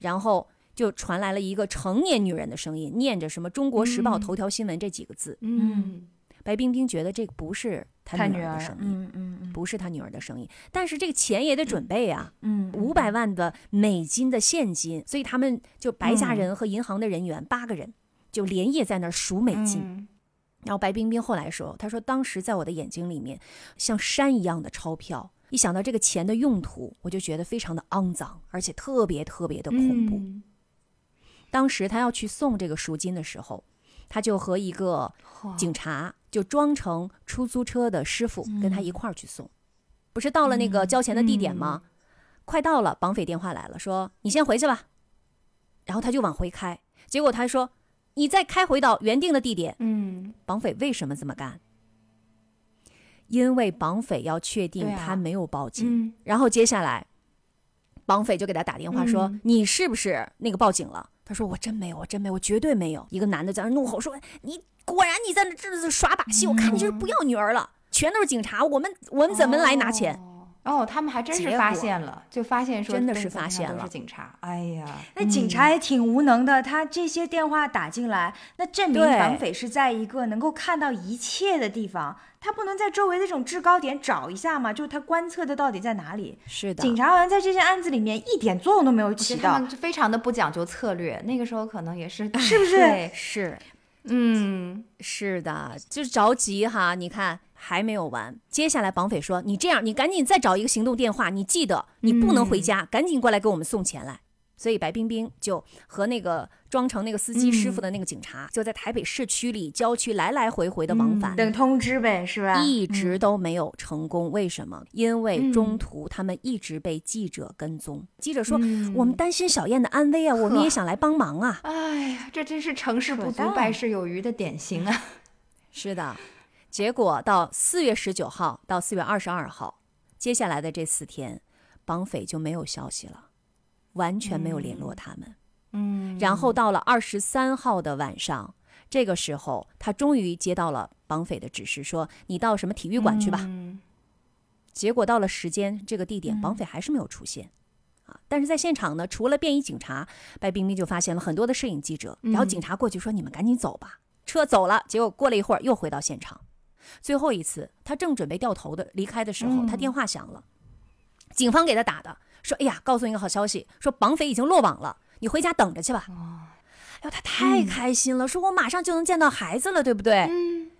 然后就传来了一个成年女人的声音，念着什么《中国时报》嗯头条新闻这几个字。嗯白冰冰觉得这个不是他她女儿的声音，嗯嗯嗯不是她女儿的声音。但是这个钱也得准备啊，嗯，五百万的美金的现金，所以他们就白家人和银行的人员、八个人就连夜在那儿数美金。嗯然后白冰冰后来说：“她说当时在我的眼睛里面，像山一样的钞票，一想到这个钱的用途，我就觉得非常的肮脏，而且特别特别的恐怖。嗯当时他要去送这个赎金的时候，他就和一个警察就装成出租车的师傅跟他一块儿去送。不是到了那个交钱的地点吗？快到了，绑匪电话来了，说你先回去吧。然后他就往回开，结果他说你再开回到原定的地点。嗯绑匪为什么这么干？因为绑匪要确定他没有报警，嗯然后接下来，绑匪就给他打电话说：“嗯你是不是那个报警了？”他说：“我真没有，我真没有，我绝对没有。”一个男的在那怒吼说：“你果然你在那这这耍把戏，我看你就是不要女儿了，全都是警察，我们我们怎么来拿钱？”哦哦，他们还真是发现了，就发现说真的是发现了是警察。哎呀，那警察也挺无能的，他这些电话打进来，那证明绑匪是在一个能够看到一切的地方，他不能在周围的这种制高点找一下吗？就是他观测的到底在哪里？是的，警察好像在这件案子里面一点作用都没有起到且他们，非常的不讲究策略，那个时候可能也是是不是对是嗯是的，就是着急哈。你看还没有完，接下来绑匪说：“你这样，你赶紧再找一个行动电话，你记得你不能回家，赶紧过来给我们送钱来。”所以白冰冰就和那个装成那个司机师傅的那个警察，就在台北市区里郊区来来回回的往返。等通知呗，是吧？一直都没有成功，为什么？因为中途他们一直被记者跟踪。记者说：“嗯我们担心小燕的安危啊，我们也想来帮忙啊。哎呀，这真是成事不足败事有余的典型啊！” 是的，结果到四月十九号到四月二十二号，接下来的这四天，绑匪就没有消息了，完全没有联络他们。嗯，然后到了二十三号的晚上，这个时候他终于接到了绑匪的指示，说：“你到什么体育馆去吧。嗯结果到了时间这个地点，绑匪还是没有出现。啊！但是在现场呢，除了便衣警察，白冰冰就发现了很多的摄影记者。然后警察过去说：“你们赶紧走吧。”车走了，结果过了一会儿又回到现场。最后一次，他正准备掉头的离开的时候，他电话响了，警方给他打的，说：“哎呀，告诉你个好消息，说绑匪已经落网了，你回家等着去吧。”哎呦，他太开心了，说我马上就能见到孩子了，对不对？嗯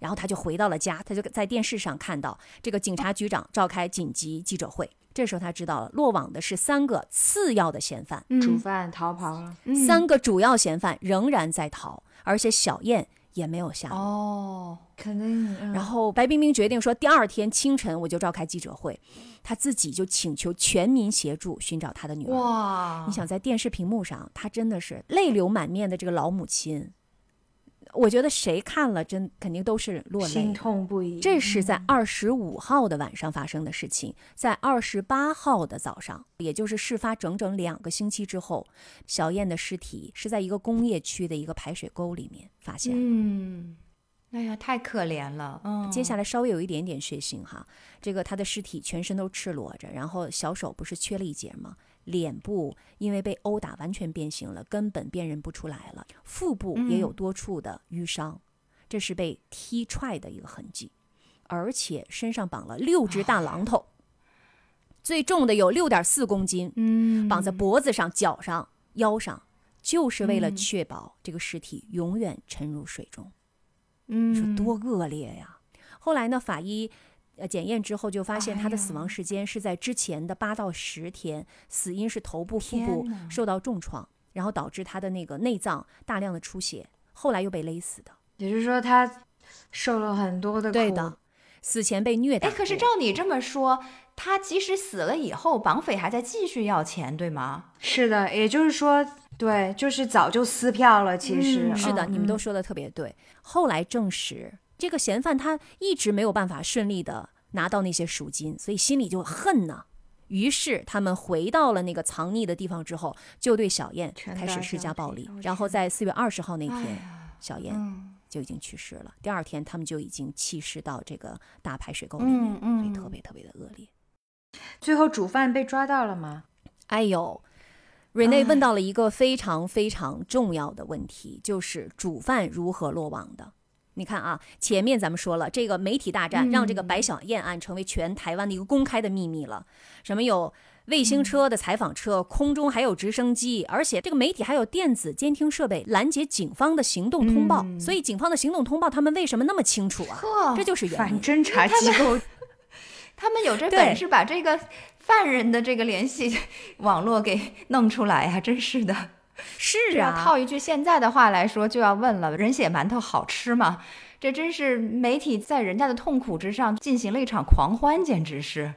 然后他就回到了家，他就在电视上看到这个警察局长召开紧急记者会。这时候他知道了，落网的是三个次要的嫌犯，主嗯犯逃跑了，嗯三个主要嫌犯仍然在逃，而且小燕也没有下落。哦，可能，嗯然后白冰冰决定说，第二天清晨我就召开记者会，她自己就请求全民协助寻找她的女儿。哇，你想在电视屏幕上，她真的是泪流满面的这个老母亲，我觉得谁看了真肯定都是落泪心。痛不已。这是在二十五号的晚上发生的事情，在二十八号的早上，也就是事发整整两个星期之后，小燕的尸体是在一个工业区的一个排水沟里面发现的。嗯，哎呀，太可怜了。嗯，接下来稍微有一点点血腥哈，这个她的尸体全身都赤裸着，然后小手不是缺了一截吗？脸部因为被殴打完全变形了，根本辨认不出来了。腹部也有多处的淤伤，这是被踢踹的一个痕迹，而且身上绑了六只大榔头，最重的有六点四公斤，嗯，绑在脖子上、脚上、腰上，就是为了嗯确保这个尸体永远沉入水中。嗯，说多恶劣呀！后来呢，法医呃检验之后就发现哎他的死亡时间是在之前的八到十天，死因是头部、腹部受到重创，然后导致他的那个内脏大量的出血，后来又被勒死的。也就是说他受了很多的苦。对的，死前被虐待哎，可是照你这么说，他即使死了以后，绑匪还在继续要钱，对吗？是的，也就是说，对，就是早就撕票了。其实、嗯是的，嗯你们都说的特别对。后来证实，这个嫌犯他一直没有办法顺利的拿到那些赎金，所以心里就恨呐。于是他们回到了那个藏匿的地方之后，就对小燕开始施加暴力。然后在四月二十号那哎天，小燕嗯就已经去世了。第二天，他们就已经弃尸到这个大排水沟里面，嗯所以嗯特别特别的恶劣。最后主犯被抓到了吗？哎呦，瑞内问到了一个非常非常重要的问题，就是主犯如何落网的。你看啊，前面咱们说了，这个媒体大战让这个白小燕案成为全台湾的一个公开的秘密了。什么有卫星车的采访车，空中还有直升机，而且这个媒体还有电子监听设备拦截警方的行动通报。所以警方的行动通报，他们为什么那么清楚啊？这就是原反。侦查机构 他们有这对本事把这个犯人的这个联系网络给弄出来呀、真是的。是啊，套一句现在的话来说，就要问了：人血馒头好吃吗？这真是媒体在人家的痛苦之上进行了一场狂欢，简直是。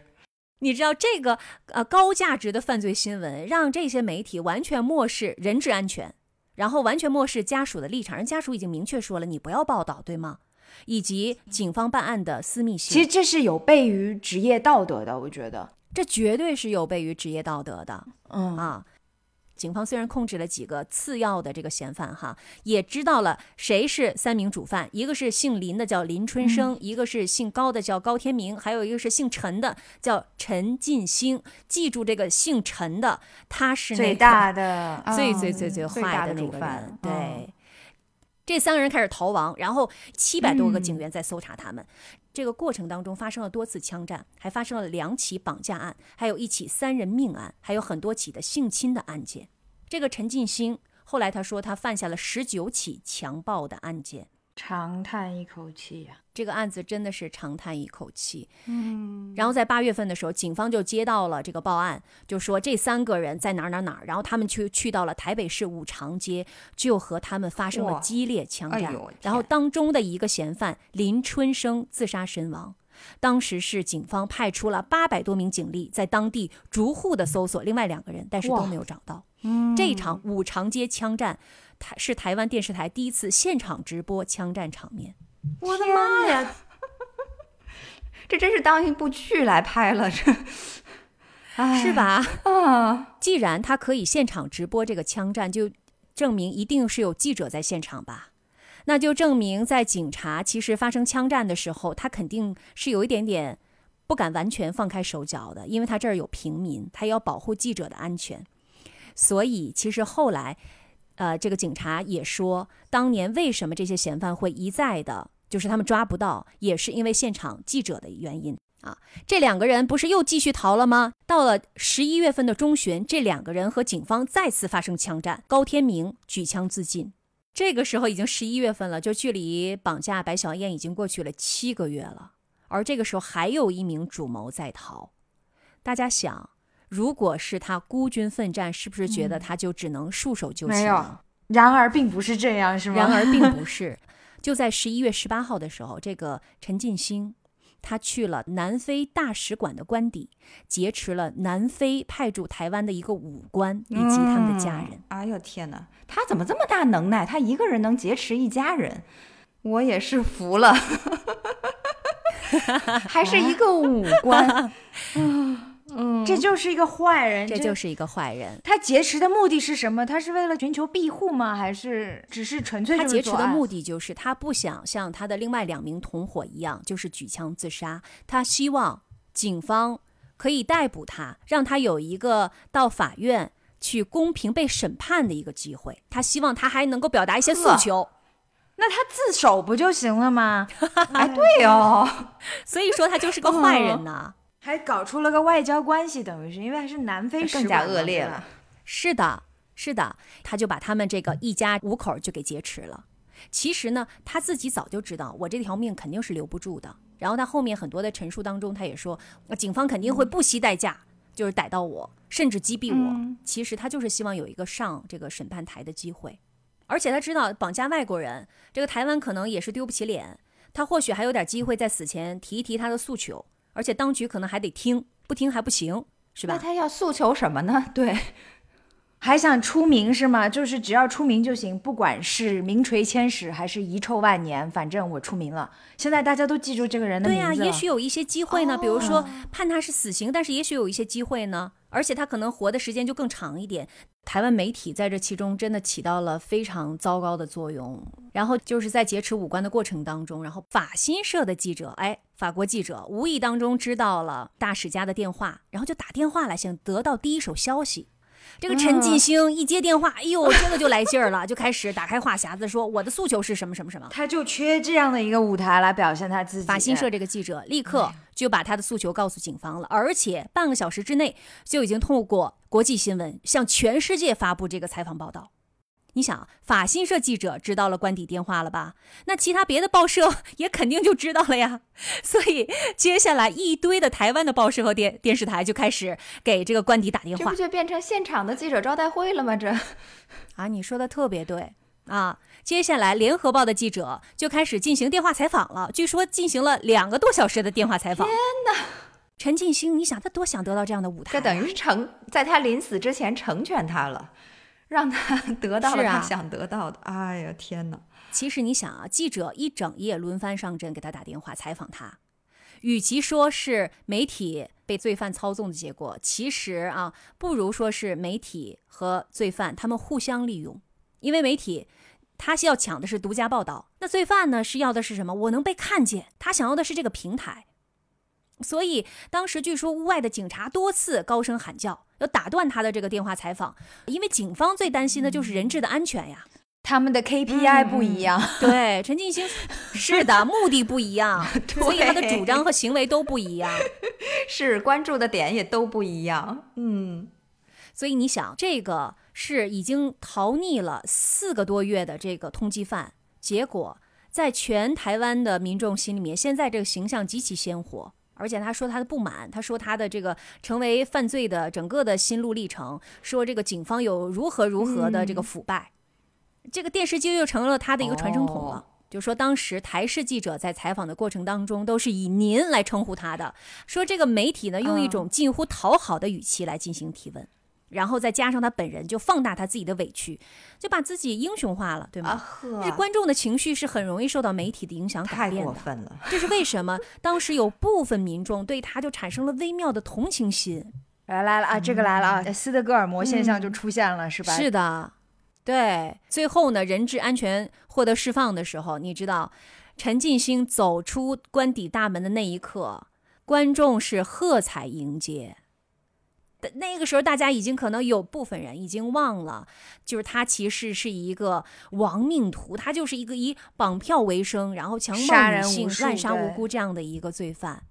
你知道这个呃高价值的犯罪新闻，让这些媒体完全漠视人质安全，然后完全漠视家属的立场。人家属已经明确说了，你不要报道，对吗？以及警方办案的私密性，其实这是有悖于职业道德的，我觉得。这绝对是有悖于职业道德的嗯啊！警方虽然控制了几个次要的这个嫌犯哈，也知道了谁是三名主犯，一个是姓林的叫林春生，一个是姓高的叫高天明，还有一个是姓陈的叫陈进兴。记住这个姓陈的，他是那个最大的最 嗯最最最最大的那个人。嗯对，这三个人开始逃亡，然后七百多个警嗯员在搜查他们。这个过程当中发生了多次枪战，还发生了两起绑架案，还有一起三人命案，还有很多起的性侵的案件。这个陈进兴后来他说他犯下了十九起强暴的案件。长叹一口气呀、这个案子真的是长叹一口气。嗯，然后在八月份的时候，警方就接到了这个报案，就说这三个人在哪儿哪儿哪儿，然后他们去去到了台北市五常街，就和他们发生了激烈枪战。哎然后当中的一个嫌犯林春生自杀身亡。当时是警方派出了八百多名警力在当地逐户的搜索另外两个人，但是都没有找到。嗯这场五常街枪战，台是台湾电视台第一次现场直播枪战场面。我的妈呀，这真是当一部剧来拍了，这，哎是？吧？啊，既然他可以现场直播这个枪战，就证明一定是有记者在现场吧？那就证明在警察其实发生枪战的时候，他肯定是有一点点不敢完全放开手脚的，因为他这儿有平民，他要保护记者的安全。所以其实后来，呃，这个警察也说，当年为什么这些嫌犯会一再的，就是他们抓不到，也是因为现场记者的原因。啊，这两个人不是又继续逃了吗？到了十一月份的中旬，这两个人和警方再次发生枪战，高天明举枪自尽。这个时候已经十一月份了，就距离绑架白小燕已经过去了七个月了。而这个时候还有一名主谋在逃。大家想，如果是他孤军奋战，是不是觉得他就只能束手就擒没有？然而并不是这样，是吗？然而并不是。就在十一月十八号的时候，这个陈进兴。他去了南非大使馆的官邸，劫持了南非派驻台湾的一个武官以及他们的家人。哎呦天哪，他怎么这么大能耐？他一个人能劫持一家人，我也是服了。还是一个武官。嗯，这就是一个坏人，这就是一个坏人。他劫持的目的是什么？他是为了寻求庇护吗？还是只是纯粹？他劫持的目的就是他不想像他的另外两名同伙一样，就是举枪自杀。他希望警方可以逮捕他，让他有一个到法院去公平被审判的一个机会。他希望他还能够表达一些诉求。那他自首不就行了吗？哎，对哦，所以说他就是个坏人呢。还搞出了个外交关系，等于是因为还是南非，更加恶劣了。是的，是的，他就把他们这个一家五口就给劫持了。其实呢，他自己早就知道我这条命肯定是留不住的。然后他后面很多的陈述当中，他也说，警方肯定会不惜代价，就是逮到我，甚至击毙我。其实他就是希望有一个上这个审判台的机会，而且他知道绑架外国人，这个台湾可能也是丢不起脸，他或许还有点机会在死前提一提他的诉求。而且当局可能还得听，不听还不行，是吧？那他要诉求什么呢？对，还想出名是吗？就是只要出名就行，不管是名垂千史还是遗臭万年，反正我出名了。现在大家都记住这个人的名字。对呀，也许有一些机会呢，比如说判他是死刑，但是也许有一些机会呢。而且他可能活的时间就更长一点。台湾媒体在这其中真的起到了非常糟糕的作用。然后就是在劫持武官的过程当中，然后法新社的记者，哎，法国记者无意当中知道了大使家的电话，然后就打电话来想得到第一手消息。这个陈继兴一接电话，哎呦，真的就来劲儿了，就开始打开话匣子说我的诉求是什么什么什么。他就缺这样的一个舞台来表现他自己。法新社这个记者立刻就把他的诉求告诉警方了，而且半个小时之内就已经透过国际新闻向全世界发布这个采访报道。你想，法新社记者知道了官邸电话了吧？那其他别的报社 也肯定就知道了呀。所以接下来一堆的台湾的报社和电电视台就开始给这个官邸打电话，这不就变成现场的记者招待会了吗？这 啊，你说的特别对啊。接下来联合报的记者就开始进行电话采访了，据说进行了两个多小时的电话采访。天哪！陈进兴，你想他多想得到这样的舞台？这等于是成在他临死之前成全他了。让他 得到了他想得到的。哎呀，天哪！其实你想啊，记者一整夜轮番上阵给他打电话采访他，与其说是媒体被罪犯操纵的结果，其实啊，不如说是媒体和罪犯他们互相利用。因为媒体他是要抢的是独家报道，那罪犯呢是要的是什么？我能被看见，他想要的是这个平台。所以当时据说屋外的警察多次高声喊叫，要打断他的这个电话采访，因为警方最担心的就是人质的安全呀。他们的 KPI 不一样，对陈进兴 是的，目的不一样，所以他的主张和行为都不一样，是关注的点也都不一样。嗯，所以你想，这个是已经逃匿了四个多月的这个通缉犯，结果在全台湾的民众心里面，现在这个形象极其鲜活。而且他说他的不满，他说他的这个成为犯罪的整个的心路历程，说这个警方有如何如何的这个腐败，这个电视机又成了他的一个传声筒了。就说当时台视记者在采访的过程当中都是以您来称呼他的，说这个媒体呢用一种近乎讨好的语气来进行提问。然后再加上他本人就放大他自己的委屈，就把自己英雄化了，对吗？这观众的情绪是很容易受到媒体的影响改变的。太过分了！这是为什么？当时有部分民众对他就产生了微妙的同情心。来来了啊，这个来了啊，斯德哥尔摩现象就出现了，是吧？是的，对。最后呢，人质安全获得释放的时候，你知道，陈进兴走出官邸大门的那一刻，观众是喝彩迎接。那个时候，大家已经可能有部分人已经忘了，就是他其实是一个亡命徒，他就是一个以绑票为生，然后强暴女性、滥杀无辜这样的一个罪犯。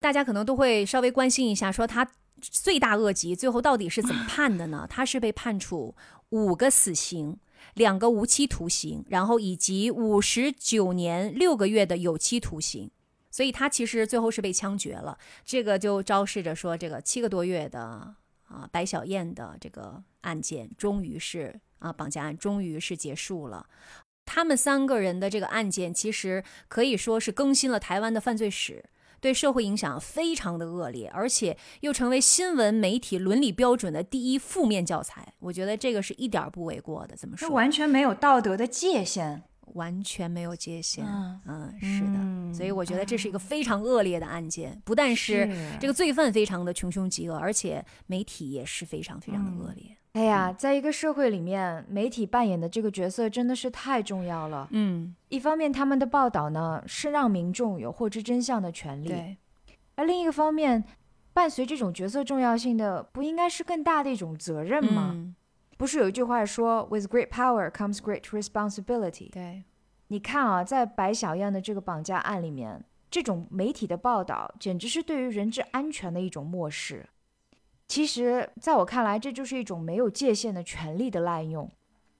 大家可能都会稍微关心一下，说他罪大恶极，最后到底是怎么 判的呢？他是被判处五个死刑、两个无期徒刑，然后以及五十九年六个月的有期徒刑。所以他其实最后是被枪决了，这个就昭示着说，这个七个多月的啊白小燕的这个案件终于是啊绑架案终于是结束了。他们三个人的这个案件，其实可以说是更新了台湾的犯罪史，对社会影响非常的恶劣，而且又成为新闻媒体伦理标准的第一负面教材。我觉得这个是一点不为过的。怎么说？完全没有道德的界限，完全没有界限。嗯嗯，是的。所以我觉得这是一个非常恶劣的案件，不但是这个罪犯非常的穷凶极恶，而且媒体也是非常非常的恶劣。哎呀，在一个社会里面，媒体扮演的这个角色真的是太重要了。嗯，一方面他们的报道呢是让民众有获知真相的权利，对；而另一个方面，伴随这种角色重要性的，不应该是更大的一种责任吗？不是有一句话说，“With great power comes great responsibility。”对。你看啊，在白小燕的这个绑架案里面，这种媒体的报道简直是对于人质安全的一种漠视。其实，在我看来，这就是一种没有界限的权利的滥用，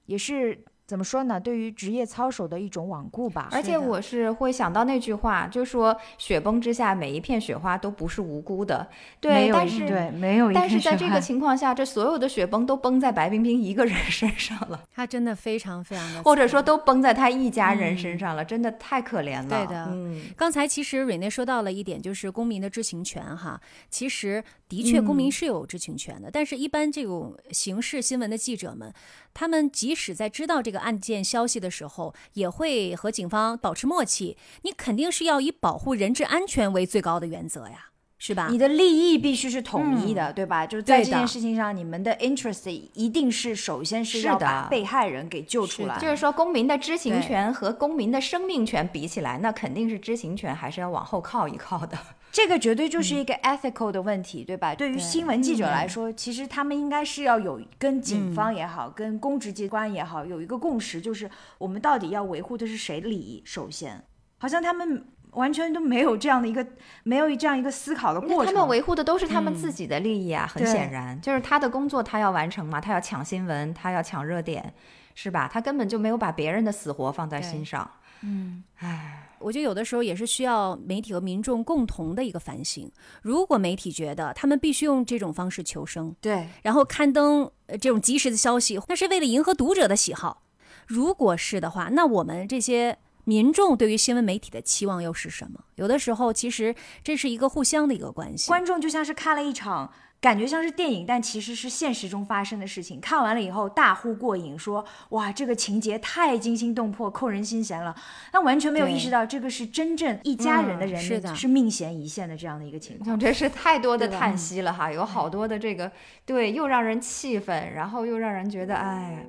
也是。怎么说呢？对于职业操守的一种罔顾吧。而且我是会想到那句话，就说雪崩之下每一片雪花都不是无辜的。对，但是对没有。但是在这个情况下，这所有的雪崩都崩在白冰冰一个人身上了。他真的非常非常的，或者说都崩在他一家人身上了，真的太可怜了。对的。嗯。刚才其实瑞内说到了一点，就是公民的知情权哈。其实的确，公民是有知情权的，但是一般这种刑事新闻的记者们。他们即使在知道这个案件消息的时候，也会和警方保持默契。你肯定是要以保护人质安全为最高的原则呀，是吧？你的利益必须是统一的，对吧？就是在这件事情上，你们的 interest 一定是首先是要把被害人给救出来。就是说，公民的知情权和公民的生命权比起来，那肯定是知情权还是要往后靠一靠的。这个绝对就是一个 ethical 的问题，对吧？对于新闻记者来说，其实他们应该是要有跟警方也好，跟公职机关也好，有一个共识，就是我们到底要维护的是谁的利益。首先，好像他们完全都没有这样的一个，没有这样一个思考的过程。他们维护的都是他们自己的利益啊，很显然，就是他的工作他要完成嘛，他要抢新闻，他要抢热点，是吧？他根本就没有把别人的死活放在心上。嗯，唉。我觉得有的时候也是需要媒体和民众共同的一个反省。如果媒体觉得他们必须用这种方式求生，对，然后刊登这种及时的消息，那是为了迎合读者的喜好。如果是的话，那我们这些民众对于新闻媒体的期望又是什么？有的时候其实这是一个互相的一个关系。观众就像是看了一场。感觉像是电影，但其实是现实中发生的事情。看完了以后大呼过瘾，说：“哇，这个情节太惊心动魄、扣人心弦了。”但完全没有意识到这个是真正一家人的人是的，是命悬一线的这样的一个情况。这是太多的叹息了哈，有好多的这个对，又让人气愤，然后又让人觉得哎，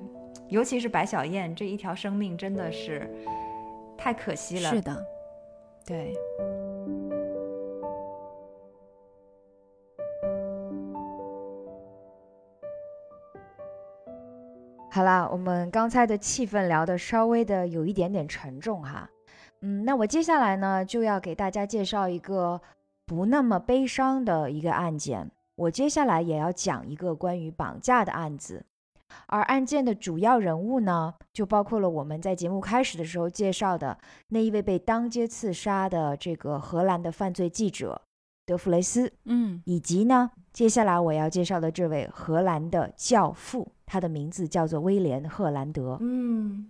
尤其是白小燕这一条生命真的是太可惜了。是的，对。好啦，我们刚才的气氛聊的稍微的有一点点沉重哈，嗯，那我接下来呢就要给大家介绍一个不那么悲伤的一个案件。我接下来也要讲一个关于绑架的案子，而案件的主要人物呢，就包括了我们在节目开始的时候介绍的那一位被当街刺杀的这个荷兰的犯罪记者德弗雷斯，嗯，以及呢，接下来我要介绍的这位荷兰的教父。他的名字叫做威廉·赫兰德。嗯，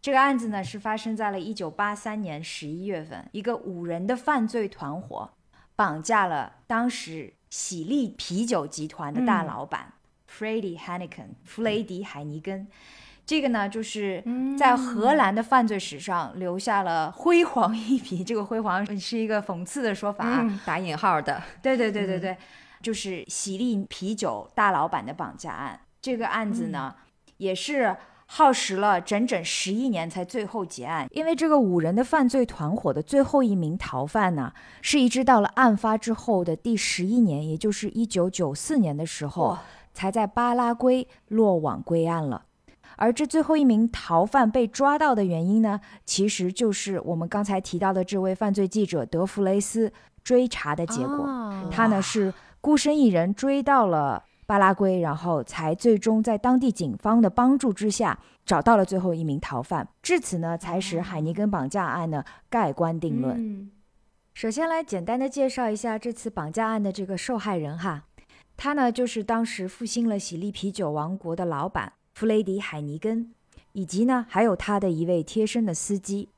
这个案子呢是发生在了一九八三年十一月份，一个五人的犯罪团伙绑架了当时喜力啤酒集团的大老板 Freddie Heineken 弗雷迪·海尼根。这个呢就是在荷兰的犯罪史上留下了辉煌一笔。这个辉煌是一个讽刺的说法啊，打引号的。对对对对对，就是喜力啤酒大老板的绑架案。这个案子呢，也是耗时了整整十一年才最后结案。因为这个五人的犯罪团伙的最后一名逃犯呢，是一直到了案发之后的第十一年，也就是一九九四年的时候，才在巴拉圭落网归案了。而这最后一名逃犯被抓到的原因呢，其实就是我们刚才提到的这位犯罪记者德弗雷斯追查的结果。他呢是孤身一人追到了。巴拉圭，然后才最终在当地警方的帮助之下找到了最后一名逃犯，至此呢，才使海尼根绑架案呢盖棺定论。首先来简单的介绍一下这次绑架案的这个受害人哈，他呢就是当时复兴了喜力啤酒王国的老板弗雷迪海尼根，以及呢还有他的一位贴身的司机。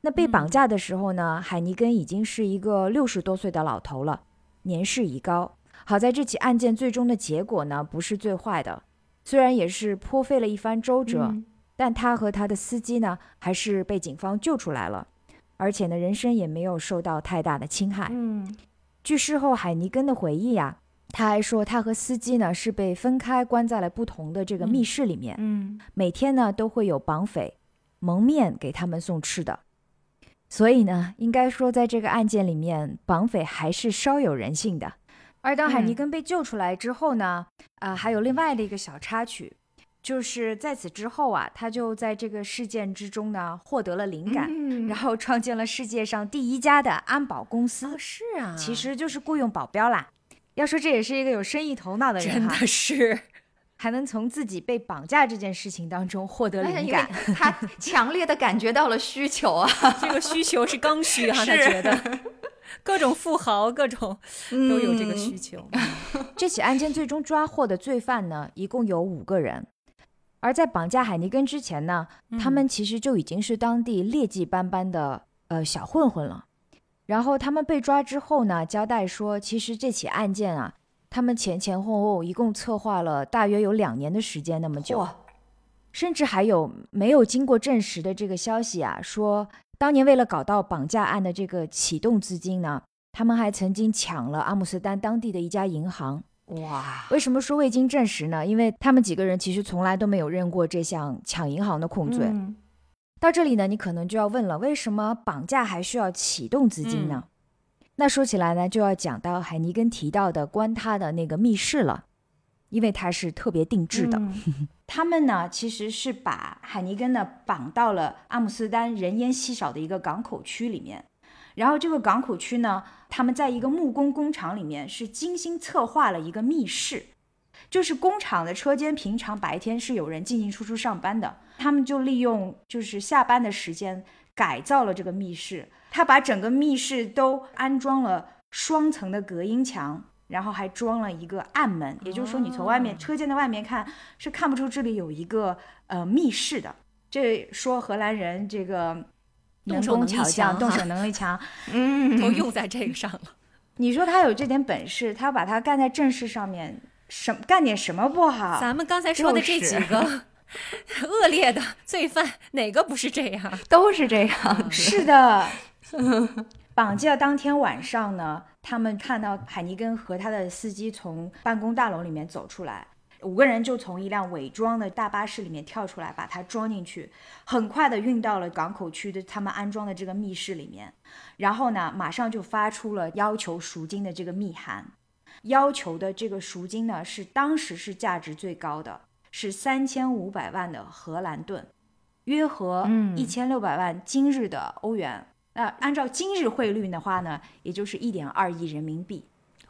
那被绑架的时候呢，海尼根已经是一个六十多岁的老头了，年事已高。好在这起案件最终的结果呢不是最坏的，虽然也是颇费了一番周折，嗯但他和他的司机呢还是被警方救出来了，而且呢人身也没有受到太大的侵害。嗯据事后海尼根的回忆呀、他还说他和司机呢是被分开关在了不同的这个密室里面，嗯每天呢都会有绑匪蒙面给他们送吃的。所以呢，应该说在这个案件里面，绑匪还是稍有人性的。而当海尼嗯根被救出来之后呢，啊、还有另外的一个小插曲，就是在此之后啊，他就在这个事件之中呢获得了灵感，嗯然后创建了世界上第一家的安保公司。哦，是啊，其实就是雇佣保镖啦。要说这也是一个有生意头脑的人真哈，的是，还能从自己被绑架这件事情当中获得灵感。他 强烈的感觉到了需求啊，这个需求是刚需哈，他觉得各种富豪各种都有这个需求。这起案件最终抓获的罪犯呢，一共有五个人。而在绑架海尼根之前呢，他们其实就已经是当地劣迹斑斑的呃小混混了。然后他们被抓之后呢，交代说，其实这起案件啊，他们前前后后一共策划了大约有两年的时间那么久。甚至还有没有经过证实的这个消息啊，说当年为了搞到绑架案的这个启动资金呢，他们还曾经抢了阿姆斯特丹当地的一家银行。哇，为什么说未经证实呢？因为他们几个人其实从来都没有认过这项抢银行的控罪。嗯到这里呢，你可能就要问了，为什么绑架还需要启动资金呢？那说起来呢，就要讲到海尼根提到的关他的那个密室了，因为它是特别定制的。嗯 他们呢，其实是把海尼根呢绑到了阿姆斯特丹人烟稀少的一个港口区里面。然后这个港口区呢，他们在一个木工工厂里面是精心策划了一个密室，就是工厂的车间平常白天是有人进进出出上班的，他们就利用就是下班的时间改造了这个密室，他把整个密室都安装了双层的隔音墙。然后还装了一个暗门，也就是说，你从外面、车间的外面看是看不出这里有一个呃密室的。这说荷兰人这个能动手能力工巧匠，强动手能力强。嗯，都用在这个上了。你说他有这点本事，他把它干在正事上面，什干点什么不好？咱们刚才说的这几个 恶劣的罪犯，哪个不是这样？都是这样，是的。绑架当天晚上呢，他们看到海尼根和他的司机从办公大楼里面走出来，五个人就从一辆伪装的大巴士里面跳出来，把他装进去，很快的运到了港口区的他们安装的这个密室里面，然后呢，马上就发出了要求赎金的这个密函，要求的这个赎金呢是当时是价值最高的，是三千五百万的荷兰盾，约合嗯。一千六百万今日的欧元。那、按照今日汇率的话呢，也就是一点二亿人民币。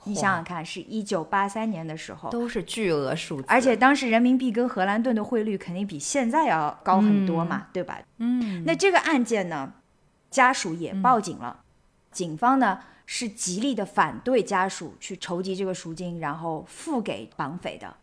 你想想看，是一九八三年的时候，都是巨额数字，而且当时人民币跟荷兰盾的汇率肯定比现在要高很多嘛，对吧？嗯，那这个案件呢，家属也报警了，警方呢是极力的反对家属去筹集这个赎金，然后付给绑匪的。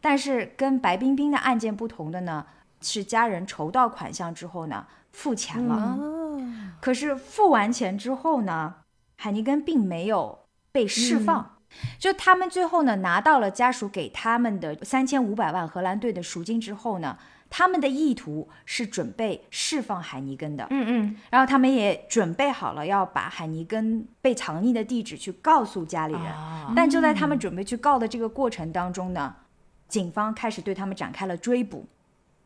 但是跟白冰冰的案件不同的呢，是家人筹到款项之后呢，付钱了。哦，可是付完钱之后呢，海尼根并没有被释放。就他们最后呢拿到了家属给他们的三千五百万荷兰盾的赎金之后呢，他们的意图是准备释放海尼根的，嗯嗯，然后他们也准备好了要把海尼根被藏匿的地址去告诉家里人。啊但就在他们准备去告的这个过程当中呢，警方开始对他们展开了追捕，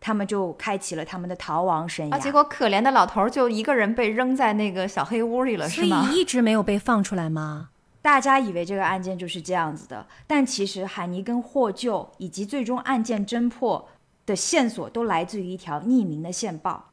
他们就开启了他们的逃亡生涯。啊，结果可怜的老头儿就一个人被扔在那个小黑屋里了，所是吗？以一直没有被放出来吗？大家以为这个案件就是这样子的，但其实海尼根获救以及最终案件侦破的线索都来自于一条匿名的线报。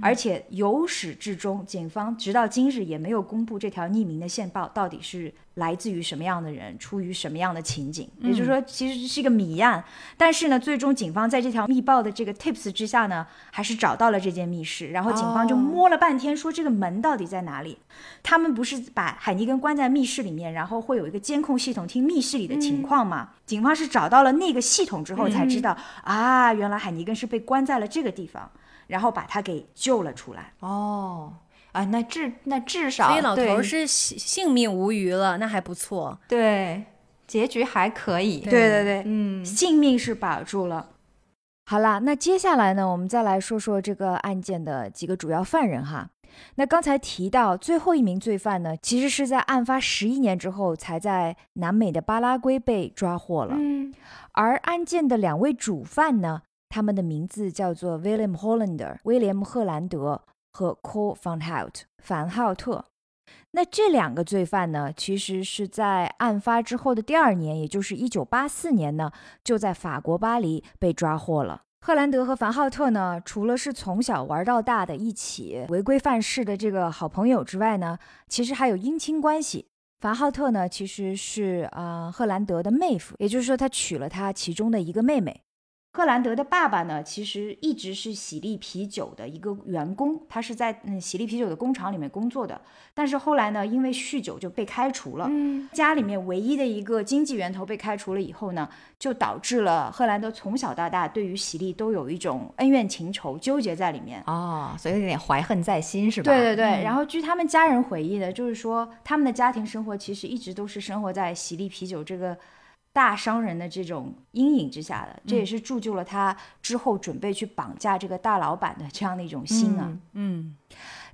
而且由始至终，警方直到今日也没有公布这条匿名的线报到底是来自于什么样的人，出于什么样的情景。也就是说，其实是一个谜案。但是呢，最终警方在这条密报的这个 tips 之下呢，还是找到了这间密室。然后警方就摸了半天，说这个门到底在哪里？他们不是把海尼根关在密室里面，然后会有一个监控系统听密室里的情况吗？警方是找到了那个系统之后才知道，啊，原来海尼根是被关在了这个地方。然后把他给救了出来。哦，啊，那至那至少，所以老头是性性命无虞了，那还不错。对，结局还可以。对对对，嗯，性命是保住了。好啦，那接下来呢，我们再来说说这个案件的几个主要犯人哈。那刚才提到最后一名罪犯呢，其实是在案发十一年之后才在南美的巴拉圭被抓获了。嗯，而案件的两位主犯呢？他们的名字叫做 William Hollander，威廉·赫兰德和 Cole van Hout，凡浩特。那这两个罪犯呢，其实是在案发之后的第二年，也就是一九八四年呢，就在法国巴黎被抓获了。赫兰德和凡浩特呢，除了是从小玩到大的一起违规犯事的这个好朋友之外呢，其实还有姻亲关系。凡浩特呢，其实是啊赫兰德的妹夫，也就是说他娶了他其中的一个妹妹。赫兰德的爸爸呢，其实一直是喜力啤酒的一个员工，他是在嗯喜力啤酒的工厂里面工作的。但是后来呢，因为酗酒就被开除了。嗯，家里面唯一的一个经济源头被开除了以后呢，就导致了赫兰德从小到大对于喜力都有一种恩怨情仇纠结在里面。哦，所以有点怀恨在心是吧？对对对。然后据他们家人回忆呢，就是说他们的家庭生活其实一直都是生活在喜力啤酒这个。大商人的这种阴影之下的，这也是铸就了他之后准备去绑架这个大老板的这样的一种心啊。嗯，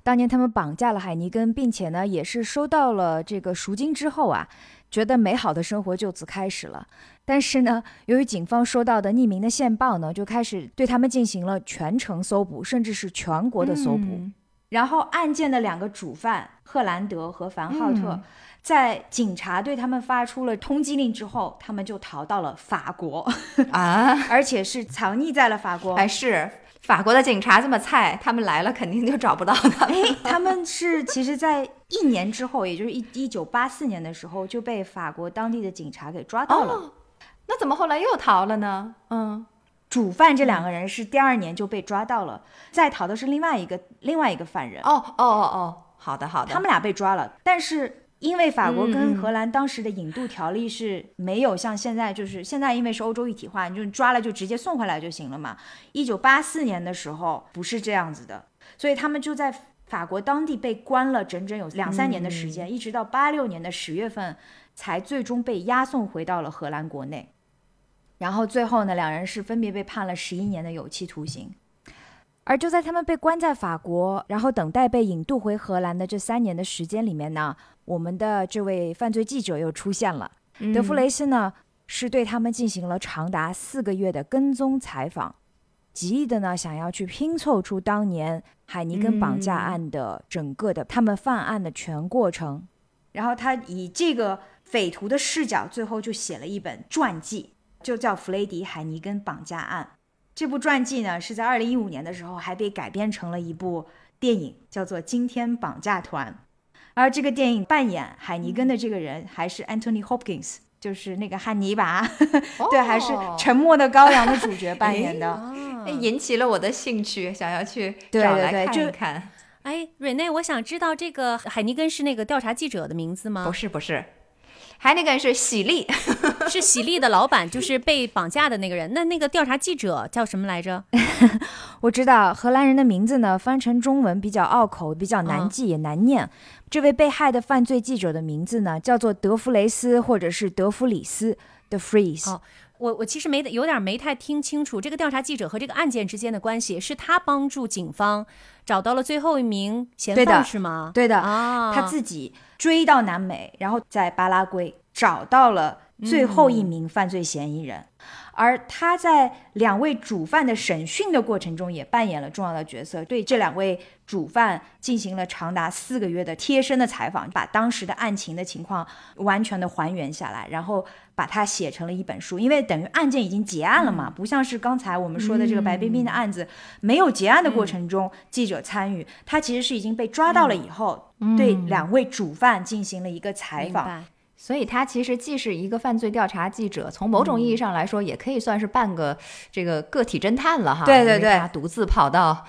当年他们绑架了海尼根，并且呢，也是收到了这个赎金之后啊，觉得美好的生活就此开始了。但是呢，由于警方收到的匿名的线报呢，就开始对他们进行了全城搜捕，甚至是全国的搜捕。然后案件的两个主犯赫兰德和凡浩特。在警察对他们发出了通缉令之后，他们就逃到了法国 啊，而且是藏匿在了法国。哎，是法国的警察这么菜，他们来了肯定就找不到他。哎，他们是其实，在一年之后，也就是一一九八四年的时候，就被法国当地的警察给抓到了。那怎么后来又逃了呢？嗯，主犯这两个人是第二年就被抓到了，再逃的是另外一个另外一个犯人。哦哦哦哦，好的好的，他们俩被抓了，但是。因为法国跟荷兰当时的引渡条例是没有像现在，就是现在因为是欧洲一体化，你就抓了就直接送回来就行了嘛。一九八四年的时候不是这样子的，所以他们就在法国当地被关了整整有两三年的时间，一直到八六年的十月份才最终被押送回到了荷兰国内。然后最后呢，两人是分别被判了十一年的有期徒刑。而就在他们被关在法国，然后等待被引渡回荷兰的这三年的时间里面呢，我们的这位犯罪记者又出现了。德弗雷斯呢，是对他们进行了长达四个月的跟踪采访，极力的呢想要去拼凑出当年海尼根绑架案的整个的他们犯案的全过程。然后他以这个匪徒的视角，最后就写了一本传记，就叫《弗雷迪海尼根绑架案》。这部传记呢，是在二零一五年的时候还被改编成了一部电影，叫做《惊天绑架团》。而这个电影扮演海尼根的这个人还是 Anthony Hopkins，就是那个汉尼拔，对，还是《沉默的羔羊》的主角扮演的，引起了我的兴趣，想要去找来看一看。哎，瑞内，我想知道这个海尼根是那个调查记者的名字吗？不是，不是。还那个是喜力，是喜力的老板，就是被绑架的那个人。那那个调查记者叫什么来着？我知道荷兰人的名字呢，翻成中文比较拗口，比较难记也难念。这位被害的犯罪记者的名字呢，叫做德弗雷斯，或者是德弗里斯 The Freeze。哦，我我其实没有点没太听清楚这个调查记者和这个案件之间的关系，是他帮助警方找到了最后一名嫌犯是吗？对的啊，他自己。追到南美，然后在巴拉圭找到了最后一名犯罪嫌疑人。而他在两位主犯的审讯的过程中，也扮演了重要的角色，对这两位主犯进行了长达四个月的贴身的采访，把当时的案情的情况完全的还原下来，然后把它写成了一本书。因为等于案件已经结案了嘛，不像是刚才我们说的这个白冰冰的案子，没有结案的过程中记者参与，他其实是已经被抓到了以后，对两位主犯进行了一个采访。所以，他其实既是一个犯罪调查记者，从某种意义上来说，也可以算是半个这个个体侦探了哈。对对对，他独自跑到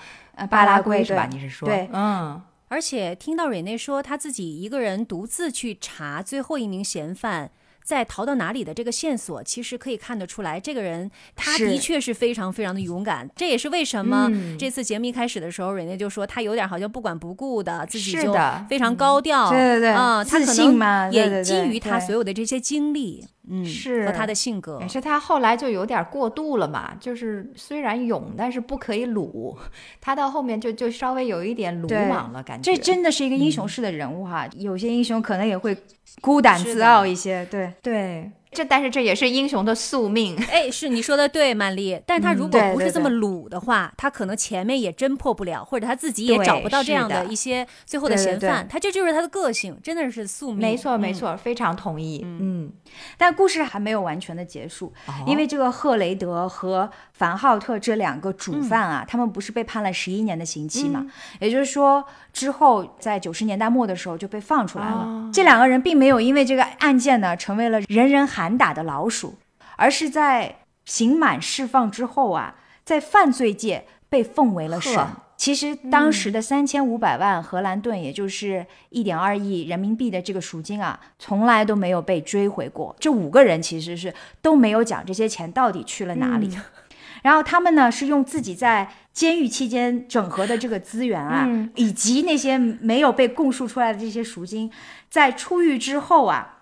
巴拉圭是吧？你是说？对，嗯。而且听到瑞内说他自己一个人独自去查最后一名嫌犯。在逃到哪里的这个线索，其实可以看得出来，这个人他的确是非常非常的勇敢。这也是为什么这次节目一开始的时候，人家就说他有点好像不管不顾的，自己就非常高调。对对对，啊，自信嘛，也基于他所有的这些经历。嗯，是和他的性格，也是他后来就有点过度了嘛。就是虽然勇，但是不可以鲁。他到后面就就稍微有一点鲁莽了，感觉。这真的是一个英雄式的人物哈。有些英雄可能也会孤胆自傲一些，对对。这但是这也是英雄的宿命。哎，是你说的对，曼丽。但他如果不是这么鲁的话，他可能前面也侦破不了，或者他自己也找不到这样的一些最后的嫌犯。他这就是他的个性，真的是宿命。没错，没错，非常同意。嗯，但故事还没有完全的结束，因为这个赫雷德和凡浩特这两个主犯啊，他们不是被判了十一年的刑期嘛？也就是说，之后在九十年代末的时候就被放出来了。这两个人并没有因为这个案件呢，成为了人人喊。打的老鼠，而是在刑满释放之后啊，在犯罪界被奉为了神。其实当时的三千五百万荷兰盾，也就是一点二亿人民币的这个赎金啊，从来都没有被追回过。这五个人其实是都没有讲这些钱到底去了哪里。然后他们呢，是用自己在监狱期间整合的这个资源啊，以及那些没有被供述出来的这些赎金，在出狱之后啊。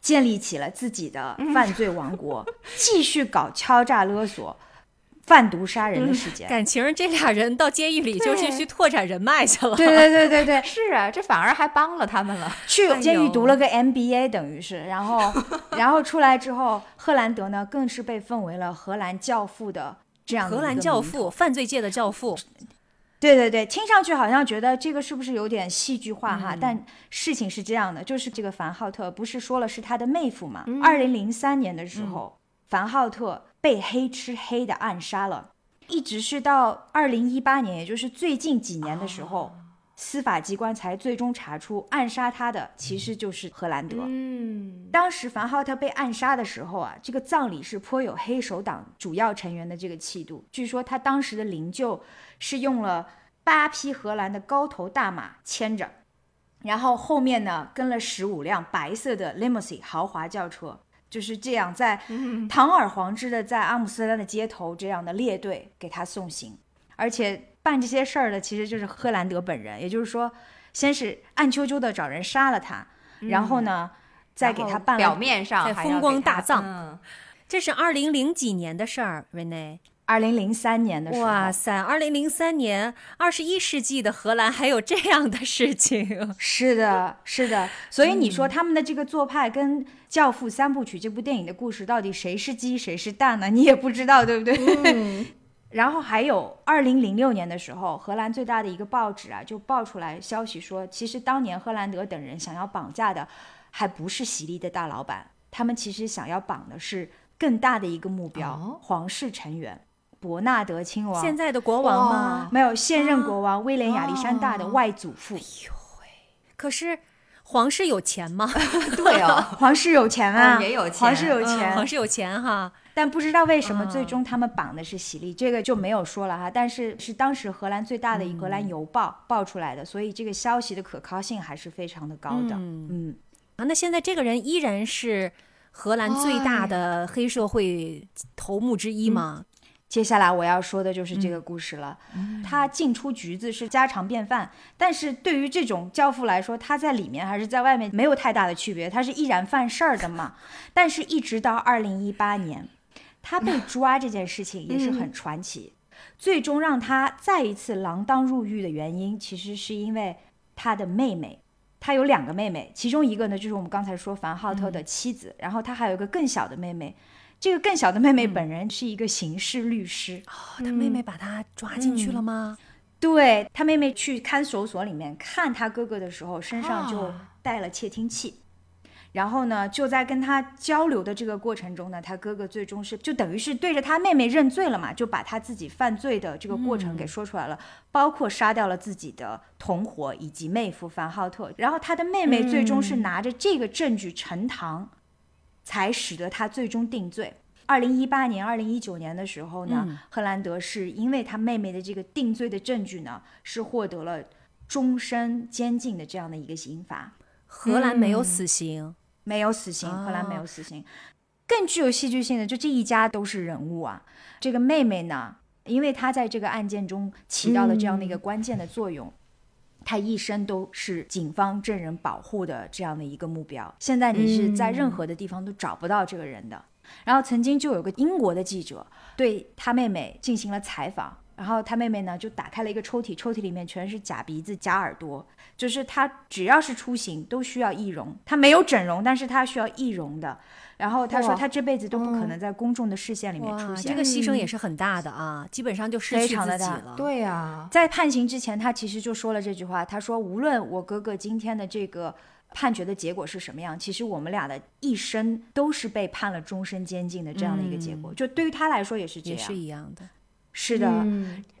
建立起了自己的犯罪王国，继续搞敲诈勒索、贩毒杀人的事件。感情这俩人到监狱里就是去拓展人脉去了。对对对对对，是啊，这反而还帮了他们了。去监狱读了个 MBA，等于是，然后 然后出来之后，赫兰德呢更是被奉为了荷兰教父的这样荷兰教父，犯罪界的教父。对对对，听上去好像觉得这个是不是有点戏剧化哈？但事情是这样的，就是这个凡浩特不是说了是他的妹夫嘛？二零零三年的时候，凡浩特被黑吃黑的暗杀了，一直是到二零一八年，也就是最近几年的时候。司法机关才最终查出暗杀他的其实就是荷兰德。嗯，当时凡浩特被暗杀的时候啊，这个葬礼是颇有黑手党主要成员的这个气度。据说他当时的灵柩是用了八匹荷兰的高头大马牵着，然后后面呢跟了十五辆白色的 limousine 豪华轿车，就是这样在堂而皇之的在阿姆斯特丹的街头这样的列队给他送行，而且。办这些事儿的其实就是赫兰德本人，也就是说，先是暗啾啾的找人杀了他，然后呢，再给他办表面上风光大葬。这是二零零几年的事儿，Rene。二零零三年的时候。哇塞，二零零三年，二十一世纪的荷兰还有这样的事情？是的，是的。所以你说他们的这个做派跟《教父》三部曲这部电影的故事到底谁是鸡谁是蛋呢？你也不知道，对不对？嗯。然后还有，二零零六年的时候，荷兰最大的一个报纸啊，就爆出来消息说，其实当年赫兰德等人想要绑架的，还不是席利的大老板，他们其实想要绑的是更大的一个目标——皇室成员，伯纳德亲王，现在的国王吗？没有，现任国王威廉亚历山大的外祖父。哎呦喂！可是皇室有钱吗？对哦，皇室有钱啊，也有钱，皇室有钱，皇室有钱哈。但不知道为什么最终他们绑的是喜力，这个就没有说了哈。但是是当时荷兰最大的《荷兰邮报》报出来的，所以这个消息的可靠性还是非常的高的。嗯，啊，那现在这个人依然是荷兰最大的黑社会头目之一吗？接下来我要说的就是这个故事了。他进出局子是家常便饭，但是对于这种教父来说，他在里面还是在外面没有太大的区别，他是依然犯事儿的嘛。但是，一直到二零一八年。他被抓这件事情也是很传奇，最终让他再一次锒铛入狱的原因，其实是因为他的妹妹，他有两个妹妹，其中一个呢就是我们刚才说凡浩特的妻子，然后他还有一个更小的妹妹。这个更小的妹妹本人是一个刑事律师，哦，他妹妹把他抓进去了吗？对他妹妹去看守所里面看他哥哥的时候，身上就带了窃听器。然后呢，就在跟他交流的这个过程中呢，他哥哥最终是就等于是对着他妹妹认罪了嘛，就把他自己犯罪的这个过程给说出来了，包括杀掉了自己的同伙以及妹夫范浩特。然后他的妹妹最终是拿着这个证据呈堂。才使得他最终定罪。二零一八年、二零一九年的时候呢，赫兰德是因为他妹妹的这个定罪的证据呢，是获得了终身监禁的这样的一个刑罚。荷兰没有死刑，没有死刑，荷兰没有死刑。更具有戏剧性的，就这一家都是人物啊。这个妹妹呢，因为她在这个案件中起到了这样的一个关键的作用。他一生都是警方证人保护的这样的一个目标。现在你是在任何的地方都找不到这个人的。然后曾经就有个英国的记者对他妹妹进行了采访，然后他妹妹呢就打开了一个抽屉，抽屉里面全是假鼻子、假耳朵，就是他只要是出行都需要易容，他没有整容，但是他需要易容的。然后他说，他这辈子都不可能在公众的视线里面出现。这个牺牲也是很大的啊，基本上就失去自己了。对呀，在判刑之前，他其实就说了这句话。他说：“无论我哥哥今天的这个判决的结果是什么样，其实我们俩的一生都是被判了终身监禁的这样的一个结果。就对于他来说也是这样，也是一样的。是的，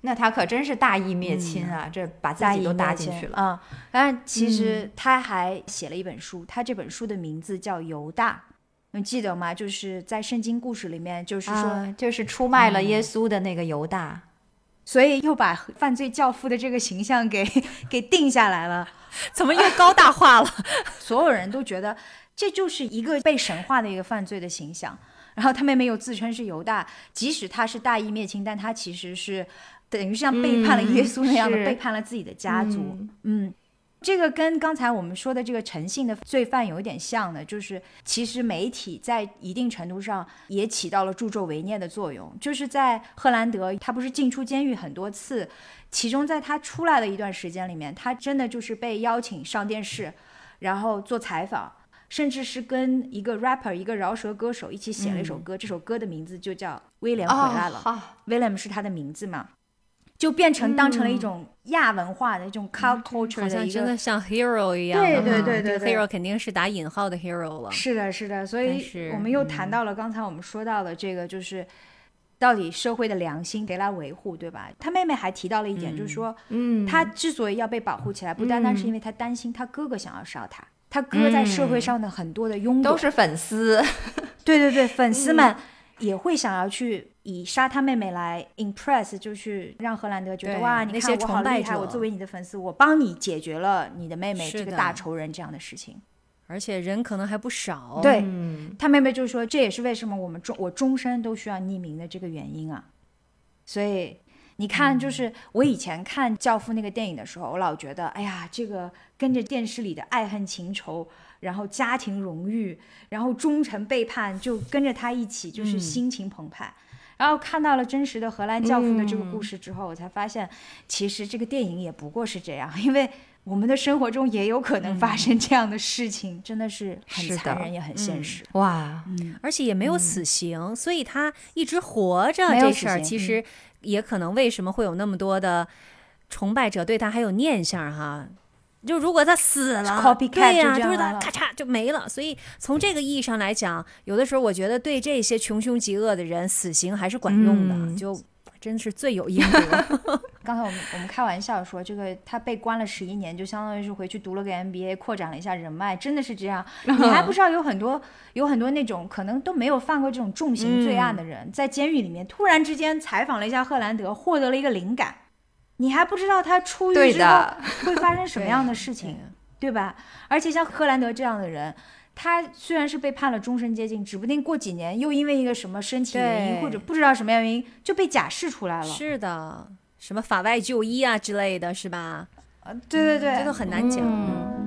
那他可真是大义灭亲啊！这把自己都搭进去了啊。但其实他还写了一本书，他这本书的名字叫《犹大》。”你记得吗？就是在圣经故事里面，就是说，就是出卖了耶稣的那个犹大，所以又把犯罪教父的这个形象给给定下来了。怎么又高大化了？所有人都觉得这就是一个被神化的一个犯罪的形象。然后他妹妹又自称是犹大，即使他是大义灭亲，但他其实是等于像背叛了耶稣那样的背叛了自己的家族。嗯。这个跟刚才我们说的这个诚信的罪犯有一点像的，就是其实媒体在一定程度上也起到了助纣为虐的作用。就是在赫兰德，他不是进出监狱很多次，其中在他出来的一段时间里面，他真的就是被邀请上电视，然后做采访，甚至是跟一个 rapper 一个饶舌歌手一起写了一首歌，这首歌的名字就叫《威廉回来了》，William 是他的名字嘛。就变成当成了一种亚文化的一种 culture 的一个，真的像 hero 一样。对对对对，hero 肯定是打引号的 hero 了。是的，是的。所以我们又谈到了刚才我们说到的这个，就是到底社会的良心谁来维护，对吧？他妹妹还提到了一点，就是说，嗯，他之所以要被保护起来，不单单是因为他担心他哥哥想要杀他，他哥在社会上的很多的拥都是粉丝。对对对，粉丝们。也会想要去以杀他妹妹来 impress，就是让荷兰德觉得哇，你看我好厉害，我作为你的粉丝，我帮你解决了你的妹妹这个大仇人这样的事情，而且人可能还不少。对他妹妹就说，这也是为什么我们终我终身都需要匿名的这个原因啊。所以你看，就是我以前看《教父》那个电影的时候，我老觉得，哎呀，这个跟着电视里的爱恨情仇。然后家庭荣誉，然后忠诚背叛，就跟着他一起，就是心情澎湃。然后看到了真实的荷兰教父的这个故事之后，我才发现，其实这个电影也不过是这样，因为我们的生活中也有可能发生这样的事情，真的是很残忍也很现实。哇，而且也没有死刑，所以他一直活着这事儿，其实也可能为什么会有那么多的崇拜者对他还有念想哈。就如果他死了，对呀，就是他咔嚓就没了。所以从这个意义上来讲，有的时候我觉得对这些穷凶极恶的人，死刑还是管用的，就真是罪有应得。刚才我们我们开玩笑说，这个他被关了十一年，就相当于是回去读了个 MBA，扩展了一下人脉，真的是这样。你还不知道有很多有很多那种可能都没有犯过这种重刑罪案的人，在监狱里面突然之间采访了一下赫兰德，获得了一个灵感。你还不知道他出狱之后会发生什么样的事情，对吧？而且像赫兰德这样的人，他虽然是被判了终身监禁，指不定过几年又因为一个什么身体原因或者不知道什么原因就被假释出来了。是的，什么法外就医啊之类的是吧？啊，对对对，这都很难讲。我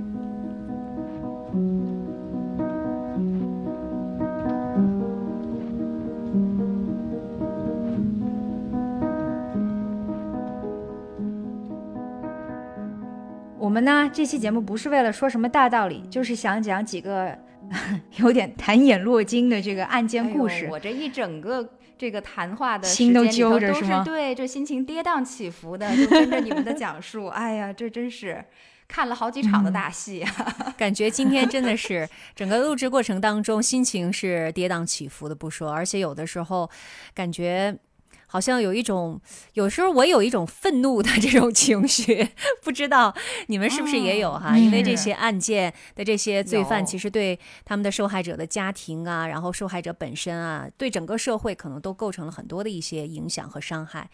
们呢这期节目不是为了说什么大道理，就是想讲几个 有点谈眼落睛的这个案件故事。我这一整个这个谈话的心都揪着是吗？对，这心情跌宕起伏的，就跟着你们的讲述。哎呀，这真是。看了好几场的大戏，感觉今天真的是整个录制过程当中心情是跌宕起伏的不说，而且有的时候感觉好像有一种，有时候我有一种愤怒的这种情绪，不知道你们是不是也有哈？因为这些案件的这些罪犯，其实对他们的受害者的家庭啊，然后受害者本身啊，对整个社会可能都构成了很多的一些影响和伤害。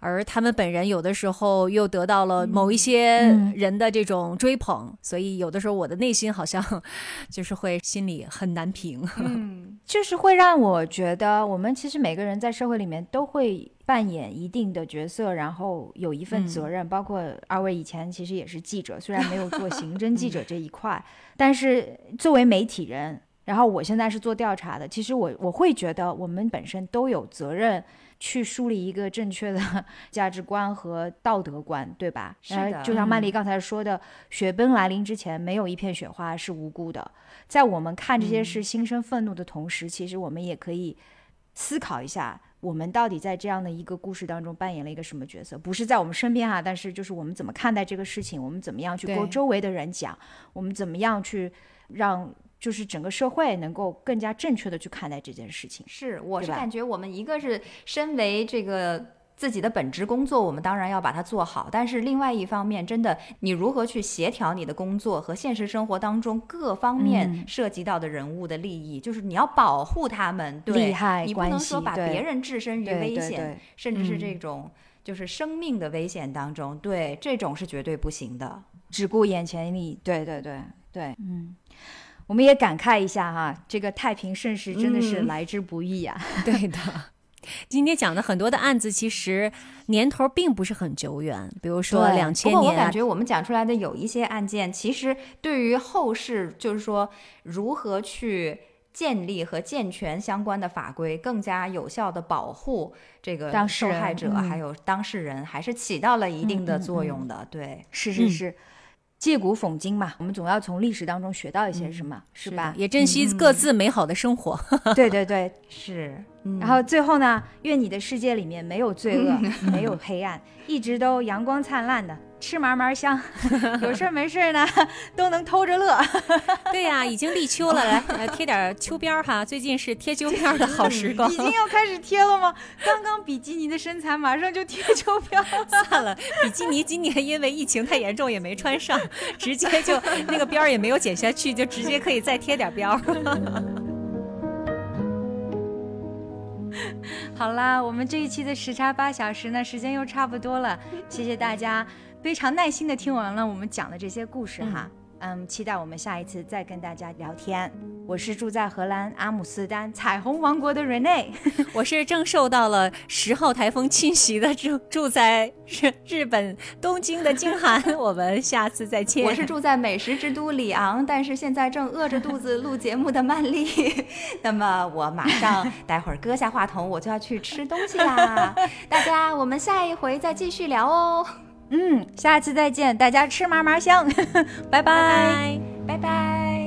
而他们本人有的时候又得到了某一些人的这种追捧，所以有的时候我的内心好像 就是会心里很难平。嗯，就是会让我觉得，我们其实每个人在社会里面都会扮演一定的角色，然后有一份责任。包括二位以前其实也是记者，虽然没有做刑 侦记者这一块，但是作为媒体人，然后我现在是做调查的，其实我我会觉得我们本身都有责任。去树立一个正确的 价值观和道德观，对吧？是的。就像曼丽刚才说的，雪崩来临之前，没有一片雪花是无辜的。在我们看这些事心生愤怒的同时，其实我们也可以思考一下，我们到底在这样的一个故事当中扮演了一个什么角色？不是在我们身边哈，但是就是我们怎么看待这个事情？我们怎么样去跟周围的人讲？我们怎么样去让？就是整个社会能够更加正确的去看待这件事情。是，我是感觉我们一个是身为这个自己的本职工作，我们当然要把它做好。但是另外一方面，真的你如何去协调你的工作和现实生活当中各方面涉及到的人物的利益，就是你要保护他们，利害你不能说把别人置身于危险，甚至是这种就是生命的危险当中，对这种是绝对不行的。只顾眼前利益，对对对对，嗯。我们也感慨一下哈，这个太平盛世真的是来之不易呀。对的，今天讲的很多的案子，其实年头并不是很久远，比如说两千年。不过我感觉我们讲出来的有一些案件，其实对于后世，就是说如何去建立和健全相关的法规，更加有效的保护这个受害者还有当事人，还是起到了一定的作用的。对，是是是。借古讽今嘛，我们总要从历史当中学到一些什么，是吧？也珍惜各自美好的生活。对对对，是。然后最后呢，愿你的世界里面没有罪恶，没有黑暗，一直都阳光灿烂的。吃嘛嘛香，有事没事呢 都能偷着乐。对呀，已经立秋了，来贴点秋膘哈。最近是贴秋膘的好时光。已经要开始贴了吗？刚刚比基尼的身材，马上就贴秋膘。算了，比基尼今年因为疫情太严重也没穿上，直接就那个边儿也没有减下去，就直接可以再贴点边儿。好啦，我们这一期的时差八小时呢，时间又差不多了，谢谢大家。非常耐心的听完了我们讲的这些故事哈，嗯，期待我们下一次再跟大家聊天。我是住在荷兰阿姆斯丹彩虹王国的 Rene，我是正受到了十号台风侵袭的住住在日日本东京的金涵。我们下次再见。我是住在美食之都里昂，但是现在正饿着肚子录节目的曼丽。那么我马上待会儿搁下话筒，我就要去吃东西啦。大家，我们下一回再继续聊哦。嗯，下次再见，大家吃嘛嘛香，拜拜，拜拜。